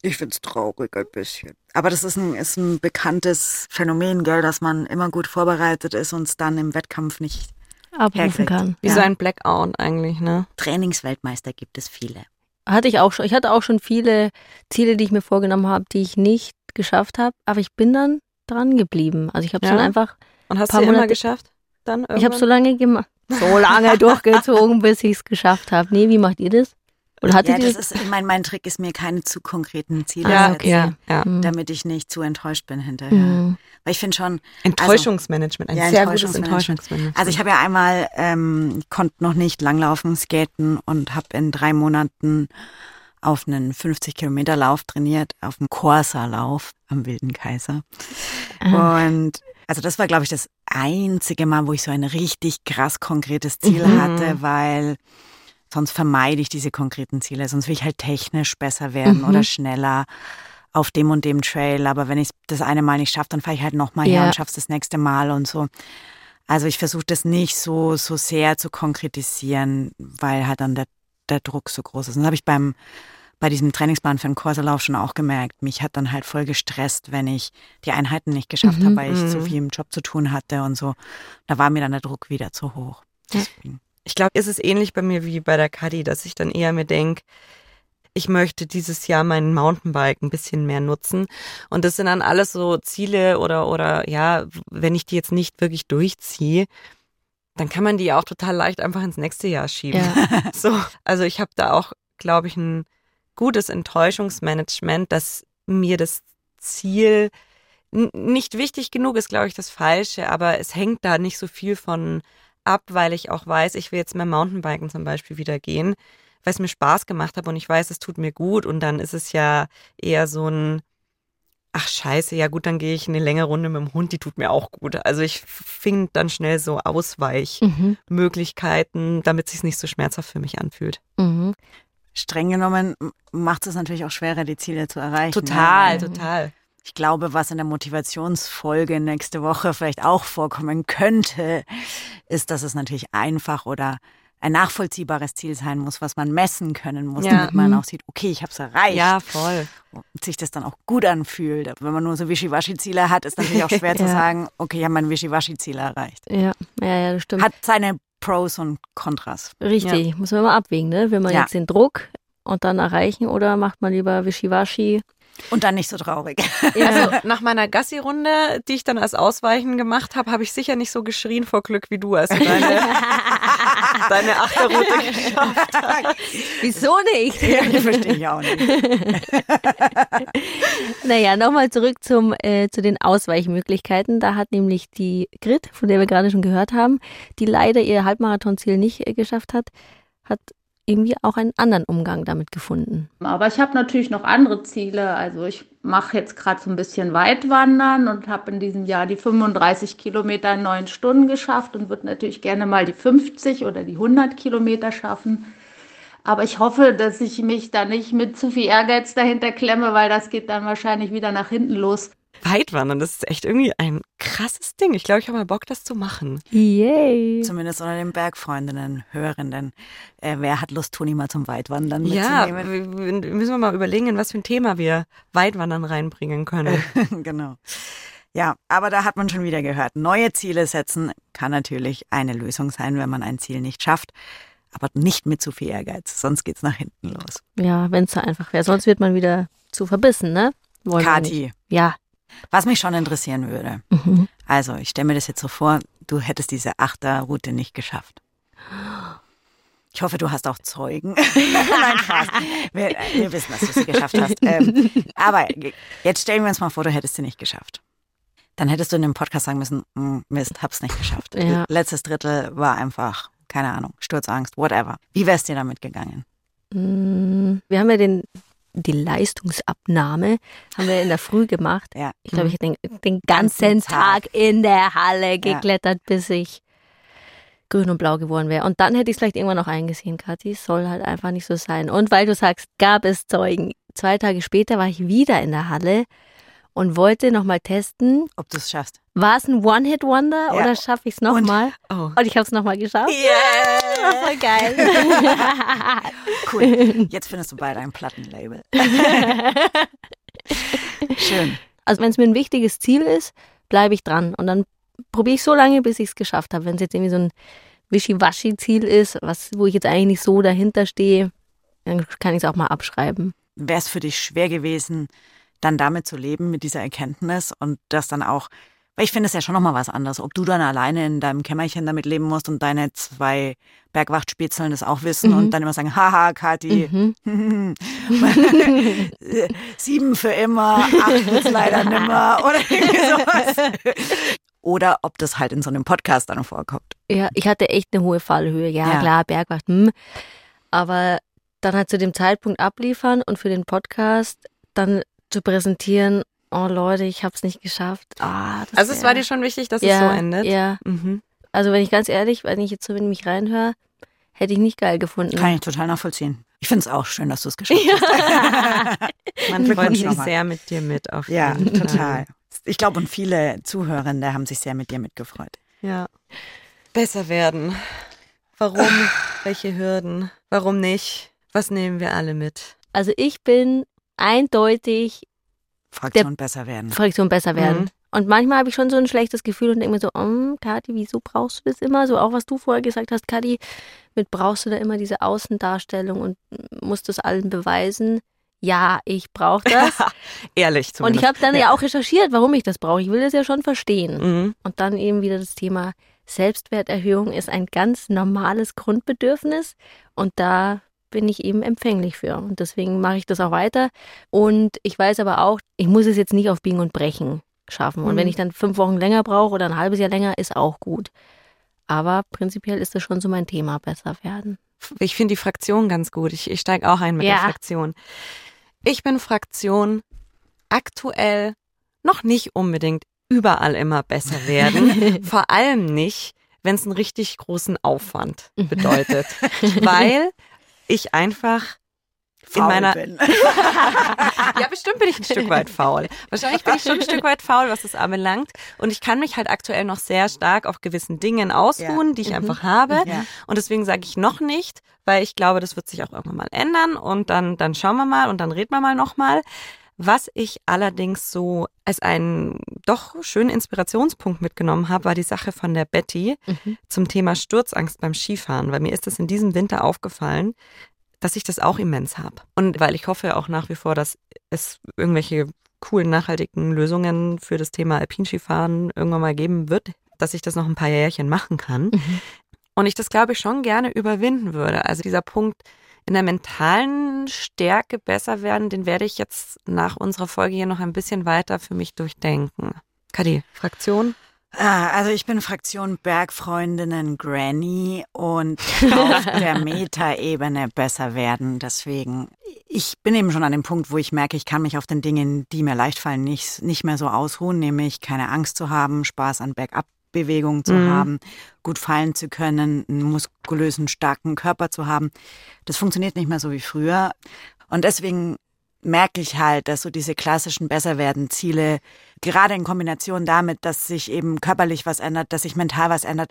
Ich find's traurig ein bisschen. Aber das ist ein, ist ein bekanntes Phänomen, gell, dass man immer gut vorbereitet ist und es dann im Wettkampf nicht Abrufen kann. Wie so ein Blackout eigentlich, ne? Trainingsweltmeister gibt es viele. Hatte ich auch schon. Ich hatte auch schon viele Ziele, die ich mir vorgenommen habe, die ich nicht geschafft habe, aber ich bin dann dran geblieben. Also ich habe es Ja? dann einfach, Und hast Paar du immer Monate- geschafft? Dann ich habe so irgendwann? lange gemacht, so lange durchgezogen, bis ich es geschafft habe. Nee, wie macht ihr das? Oder hattet Ja, das ist, mein, mein Trick ist mir keine zu konkreten Ziele Ja, setzen, okay. Ja, ja. Hm. damit ich nicht zu enttäuscht bin hinterher. Mhm. Weil ich finde schon, Enttäuschungsmanagement, ein Ja, sehr gutes Enttäuschungsmanagement. Also ich habe ja einmal, ähm, konnte noch nicht langlaufen, skaten und habe in drei Monaten auf einen 50 Kilometer Lauf trainiert, auf dem Corsa-Lauf am Wilden Kaiser. Ah. Und also das war, glaube ich, das einzige Mal, wo ich so ein richtig krass konkretes Ziel Mhm. hatte, weil sonst vermeide ich diese konkreten Ziele. Sonst will ich halt technisch besser werden Mhm. oder schneller auf dem und dem Trail. Aber wenn ich das eine Mal nicht schaffe, dann fahre ich halt nochmal her Ja. und schaff's das nächste Mal und so. Also ich versuche das nicht so, so sehr zu konkretisieren, weil halt dann der, der Druck so groß ist. Und das habe ich beim, bei diesem Trainingsplan für den Kursalauf schon auch gemerkt. Mich hat dann halt voll gestresst, wenn ich die Einheiten nicht geschafft Mhm. habe, weil ich so Mhm. viel im Job zu tun hatte und so. Da war mir dann der Druck wieder zu hoch. Deswegen. Ich glaube, ist es ähnlich bei mir wie bei der Kadi, dass ich dann eher mir denke, ich möchte dieses Jahr meinen Mountainbike ein bisschen mehr nutzen. Und das sind dann alles so Ziele oder, oder ja, wenn ich die jetzt nicht wirklich durchziehe, dann kann man die auch total leicht einfach ins nächste Jahr schieben. Ja. So, also ich habe da auch, glaube ich, ein gutes Enttäuschungsmanagement, dass mir das Ziel nicht wichtig genug ist, glaube ich, das Falsche, aber es hängt da nicht so viel von ab, weil ich auch weiß, ich will jetzt mehr Mountainbiken zum Beispiel wieder gehen weil es mir Spaß gemacht hat und ich weiß, es tut mir gut und dann ist es ja eher so ein, ach scheiße, ja gut, dann gehe ich eine längere Runde mit dem Hund, die tut mir auch gut. Also ich fing dann schnell so Ausweichmöglichkeiten, mhm. damit es sich nicht so schmerzhaft für mich anfühlt. Mhm. Streng genommen macht es natürlich auch schwerer, die Ziele zu erreichen. Total, ne? total. Ich glaube, was in der Motivationsfolge nächste Woche vielleicht auch vorkommen könnte, ist, dass es natürlich einfach oder ein nachvollziehbares Ziel sein muss, was man messen können muss, ja. damit man mhm. auch sieht, okay, ich habe es erreicht. Ja, voll. Und sich das dann auch gut anfühlt. Wenn man nur so Wischiwaschi-Ziele hat, ist natürlich auch schwer ja. zu sagen, okay, ich habe mein Wischiwaschi-Ziel erreicht. Ja. ja, ja, das stimmt. Hat seine Pros und Kontras. Richtig, muss man immer abwägen, ne? Will man jetzt den Druck und dann erreichen oder macht man lieber Wischiwaschi und dann nicht so traurig. Also nach meiner Gassi-Runde, die ich dann als Ausweichen gemacht habe, habe ich sicher nicht so geschrien vor Glück wie du, als du deine, deine Achterroute geschafft hast. Wieso nicht? Ja, das verstehe ich auch nicht. naja, nochmal zurück zum, äh, zu den Ausweichmöglichkeiten. Da hat nämlich die Grit, von der wir gerade schon gehört haben, die leider ihr Halbmarathonziel nicht äh, geschafft hat, hat irgendwie auch einen anderen Umgang damit gefunden. Aber ich habe natürlich noch andere Ziele. Also ich mache jetzt gerade so ein bisschen Weitwandern und habe in diesem Jahr die 35 Kilometer in neun Stunden geschafft und würde natürlich gerne mal die 50 oder die 100 Kilometer schaffen. Aber ich hoffe, dass ich mich da nicht mit zu viel Ehrgeiz dahinter klemme, weil das geht dann wahrscheinlich wieder nach hinten los. Weitwandern, das ist echt irgendwie ein krasses Ding. Ich glaube, ich habe mal Bock, das zu machen. Yay. Zumindest unter den Bergfreundinnen, Hörenden. Äh, wer hat Lust, Toni mal zum Weitwandern Ja, müssen wir mal überlegen, in was für ein Thema wir Weitwandern reinbringen können. genau. Ja, aber da hat man schon wieder gehört, neue Ziele setzen kann natürlich eine Lösung sein, wenn man ein Ziel nicht schafft. Aber nicht mit zu viel Ehrgeiz, sonst geht es nach hinten los. Ja, wenn es so einfach wäre. Sonst wird man wieder zu verbissen, ne? Wollen Kati. Ja, was mich schon interessieren würde. Mhm. Also, ich stelle mir das jetzt so vor, du hättest diese Achterroute nicht geschafft. Ich hoffe, du hast auch Zeugen. Nein, Spaß. Wir, wir, wissen, dass du sie geschafft hast. Ähm, aber jetzt stellen wir uns mal vor, du hättest sie nicht geschafft. Dann hättest du in dem Podcast sagen müssen, hm, Mist, hab's nicht geschafft. Ja. Letztes Drittel war einfach, keine Ahnung, Sturzangst, whatever. Wie wär's dir damit gegangen? Hm, wir haben ja den die Leistungsabnahme haben wir in der Früh gemacht. Ja. Ich glaube, ich habe den, den ganzen Tag. Tag in der Halle geklettert, ja. bis ich grün und blau geworden wäre. Und dann hätte ich es vielleicht irgendwann noch eingesehen, Kathi. Soll halt einfach nicht so sein. Und weil du sagst, gab es Zeugen. Zwei Tage später war ich wieder in der Halle und wollte nochmal testen, ob du es schaffst. War es ein One-Hit-Wonder ja. oder schaffe ich es nochmal? Und, oh. und ich habe es nochmal geschafft. Yeah! Das war voll geil. cool. Jetzt findest du beide ein Plattenlabel. Schön. Also wenn es mir ein wichtiges Ziel ist, bleibe ich dran. Und dann probiere ich so lange, bis ich es geschafft habe. Wenn es jetzt irgendwie so ein Wischiwaschi-Ziel ist, was, wo ich jetzt eigentlich nicht so dahinter stehe, dann kann ich es auch mal abschreiben. Wäre es für dich schwer gewesen, dann damit zu leben, mit dieser Erkenntnis und das dann auch, weil ich finde es ja schon nochmal was anderes, ob du dann alleine in deinem Kämmerchen damit leben musst und deine zwei Bergwachtspitzeln das auch wissen mhm. und dann immer sagen, haha, Kathi, mhm. sieben für immer, acht wird's leider nimmer oder sowas. Oder ob das halt in so einem Podcast dann vorkommt. Ja, ich hatte echt eine hohe Fallhöhe. Ja, ja. klar, Bergwacht, hm. Aber dann halt zu dem Zeitpunkt abliefern und für den Podcast dann zu präsentieren, oh Leute, ich habe es nicht geschafft. Ah, also es war dir schon wichtig, dass ja, es so endet? Ja. Mhm. Also wenn ich ganz ehrlich, wenn ich jetzt so in mich reinhöre, hätte ich nicht geil gefunden. Kann ich total nachvollziehen. Ich finde es auch schön, dass du es geschafft hast. Man freut sich sehr mit dir mit auf Ja, total. Ich glaube, und viele Zuhörende haben sich sehr mit dir mitgefreut. Ja. Besser werden. Warum? Welche Hürden? Warum nicht? Was nehmen wir alle mit? Also ich bin eindeutig Fraktion besser werden. Fraktion besser werden. Mhm. Und manchmal habe ich schon so ein schlechtes Gefühl und denke mir so, um, Kathi, wieso brauchst du das immer? So auch was du vorher gesagt hast, Kathi, mit brauchst du da immer diese Außendarstellung und musst das allen beweisen. Ja, ich brauche das. Ehrlich zumindest. Und ich habe dann ja. ja. auch recherchiert, warum ich das brauche. Ich will das ja schon verstehen. Mhm. Und dann eben wieder das Thema Selbstwerterhöhung ist ein ganz normales Grundbedürfnis und da bin ich eben empfänglich für. Und deswegen mache ich das auch weiter. Und ich weiß aber auch, ich muss es jetzt nicht auf Biegen und Brechen schaffen. Und mhm. wenn ich dann fünf Wochen länger brauche oder ein halbes Jahr länger, ist auch gut. Aber prinzipiell ist das schon so mein Thema, besser werden. Ich finde die Fraktion ganz gut. Ich, ich steige auch ein mit ja. der Fraktion. Ich bin Fraktion aktuell noch nicht unbedingt überall immer besser werden. Vor allem nicht, wenn es einen richtig großen Aufwand mhm. bedeutet. Weil ich einfach in meiner bin. ja, bestimmt bin ich ein Stück weit faul. Wahrscheinlich bin ich schon ein Stück weit faul, was das anbelangt. Und ich kann mich halt aktuell noch sehr stark auf gewissen Dingen ausruhen, ja. die ich mhm. einfach habe. Ja. Und deswegen sage ich noch nicht, weil ich glaube, das wird sich auch irgendwann mal ändern. Und dann, dann schauen wir mal und dann reden wir mal nochmal. Was ich allerdings so als einen doch schönen Inspirationspunkt mitgenommen habe, war die Sache von der Betty mhm. zum Thema Sturzangst beim Skifahren, weil mir ist das in diesem Winter aufgefallen, dass ich das auch immens habe. Und weil ich hoffe auch nach wie vor, dass es irgendwelche coolen, nachhaltigen Lösungen für das Thema Alpinskifahren irgendwann mal geben wird, dass ich das noch ein paar Jährchen machen kann. Mhm. Und ich das, glaube ich, schon gerne überwinden würde. Also dieser Punkt, in der mentalen Stärke besser werden, den werde ich jetzt nach unserer Folge hier noch ein bisschen weiter für mich durchdenken. Kadi, Fraktion? Ah, also ich bin Fraktion Bergfreundinnen Granny und auf der Metaebene besser werden. Deswegen, ich bin eben schon an dem Punkt, wo ich merke, ich kann mich auf den Dingen, die mir leicht fallen, nicht, nicht mehr so ausruhen, nämlich keine Angst zu haben, Spaß an Bergab Bewegung zu mhm. haben, gut fallen zu können, einen muskulösen, starken Körper zu haben. Das funktioniert nicht mehr so wie früher. Und deswegen merke ich halt, dass so diese klassischen Besserwerden-Ziele, gerade in Kombination damit, dass sich eben körperlich was ändert, dass sich mental was ändert,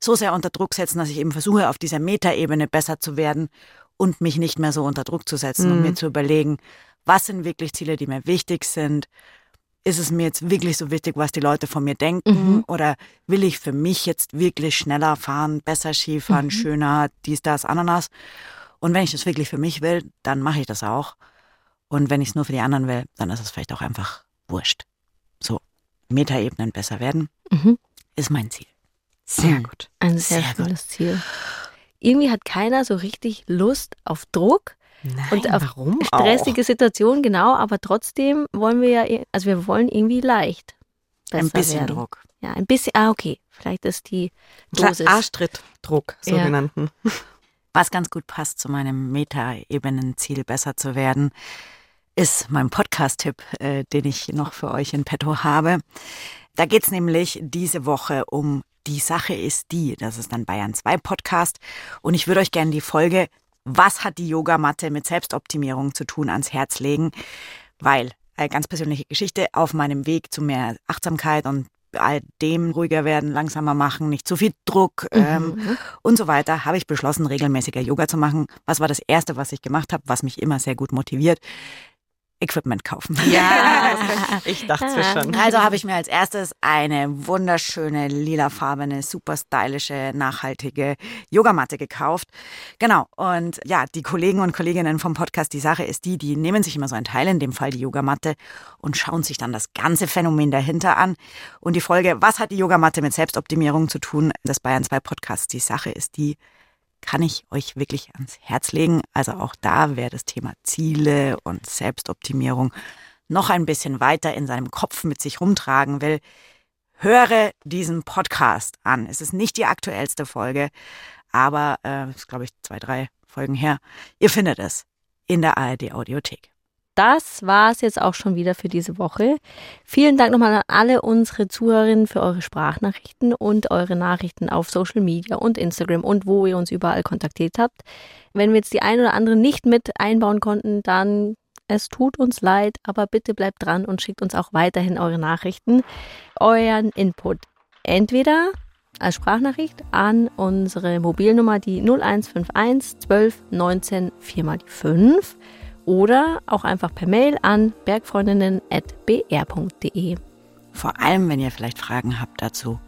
so sehr unter Druck setzen, dass ich eben versuche, auf dieser Metaebene besser zu werden und mich nicht mehr so unter Druck zu setzen mhm. und mir zu überlegen, was sind wirklich Ziele, die mir wichtig sind, ist es mir jetzt wirklich so wichtig, was die Leute von mir denken? Mhm. Oder will ich für mich jetzt wirklich schneller fahren, besser Skifahren, mhm. schöner, dies, das, Ananas? Und wenn ich das wirklich für mich will, dann mache ich das auch. Und wenn ich es nur für die anderen will, dann ist es vielleicht auch einfach wurscht. So, Metaebenen besser werden, mhm. ist mein Ziel. Sehr mhm. gut. Ein sehr, sehr schönes gut. Ziel. Irgendwie hat keiner so richtig Lust auf Druck. Nein, und auf warum stressige auch? Situation, genau, aber trotzdem wollen wir ja, also wir wollen irgendwie leicht. Ein bisschen werden. Druck. Ja, ein bisschen, ah, okay. Vielleicht ist die Dosis. Arschtrittdruck, sogenannten. Ja. Was ganz gut passt zu meinem Meta-Ebenen-Ziel, besser zu werden, ist mein Podcast-Tipp, äh, den ich noch für euch in petto habe. Da geht's nämlich diese Woche um Die Sache ist die. Das ist dann Bayern 2 Podcast. Und ich würde euch gerne die Folge was hat die Yogamatte mit Selbstoptimierung zu tun, ans Herz legen, weil äh, ganz persönliche Geschichte auf meinem Weg zu mehr Achtsamkeit und all dem ruhiger werden, langsamer machen, nicht zu viel Druck ähm, mhm. und so weiter, habe ich beschlossen, regelmäßiger Yoga zu machen. Was war das Erste, was ich gemacht habe, was mich immer sehr gut motiviert? Equipment kaufen. Ja, ich dachte es schon. Also habe ich mir als erstes eine wunderschöne lilafarbene, super stylische, nachhaltige Yogamatte gekauft. Genau. Und ja, die Kollegen und Kolleginnen vom Podcast, die Sache ist die, die nehmen sich immer so ein Teil, in dem Fall die Yogamatte, und schauen sich dann das ganze Phänomen dahinter an. Und die Folge, was hat die Yogamatte mit Selbstoptimierung zu tun, des Bayern 2 Podcasts, die Sache ist die, kann ich euch wirklich ans Herz legen. Also auch da wäre das Thema Ziele und Selbstoptimierung noch ein bisschen weiter in seinem Kopf mit sich rumtragen will. Höre diesen Podcast an. Es ist nicht die aktuellste Folge, aber äh, ist, glaube ich, zwei, drei Folgen her. Ihr findet es in der ARD Audiothek das war es jetzt auch schon wieder für diese Woche. Vielen Dank nochmal an alle unsere Zuhörerinnen für eure Sprachnachrichten und eure Nachrichten auf Social Media und Instagram und wo ihr uns überall kontaktiert habt. Wenn wir jetzt die ein oder andere nicht mit einbauen konnten, dann es tut uns leid, aber bitte bleibt dran und schickt uns auch weiterhin eure Nachrichten, euren Input. Entweder als Sprachnachricht an unsere Mobilnummer die 0151 12 19 4 mal die 5 oder auch einfach per Mail an bergfreundinnen.br.de. vor allem wenn ihr vielleicht Fragen habt dazu,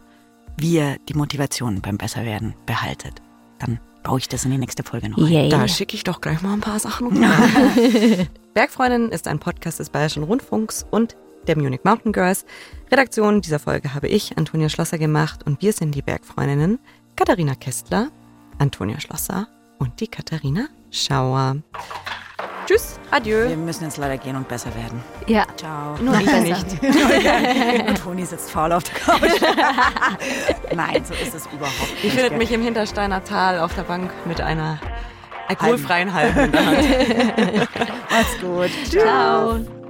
wie ihr die Motivation beim Besserwerden behaltet, dann baue ich das in die nächste Folge noch ein. Yeah. Da schicke ich doch gleich mal ein paar Sachen rüber. Bergfreundin ist ein Podcast des Bayerischen Rundfunks und der Munich Mountain Girls. Redaktion dieser Folge habe ich, Antonia Schlosser, gemacht und wir sind die Bergfreundinnen Katharina Kästler, Antonia Schlosser und die Katharina Schauer. Tschüss, adieu. Wir müssen jetzt leider gehen und besser werden. Ja. Ciao. Nur ich nicht. und Toni sitzt faul auf der Couch. Nein, so ist es überhaupt nicht. Ihr findet mich im Hintersteiner Tal auf der Bank mit einer alkoholfreien Halben in der Hand. Macht's gut. Ciao.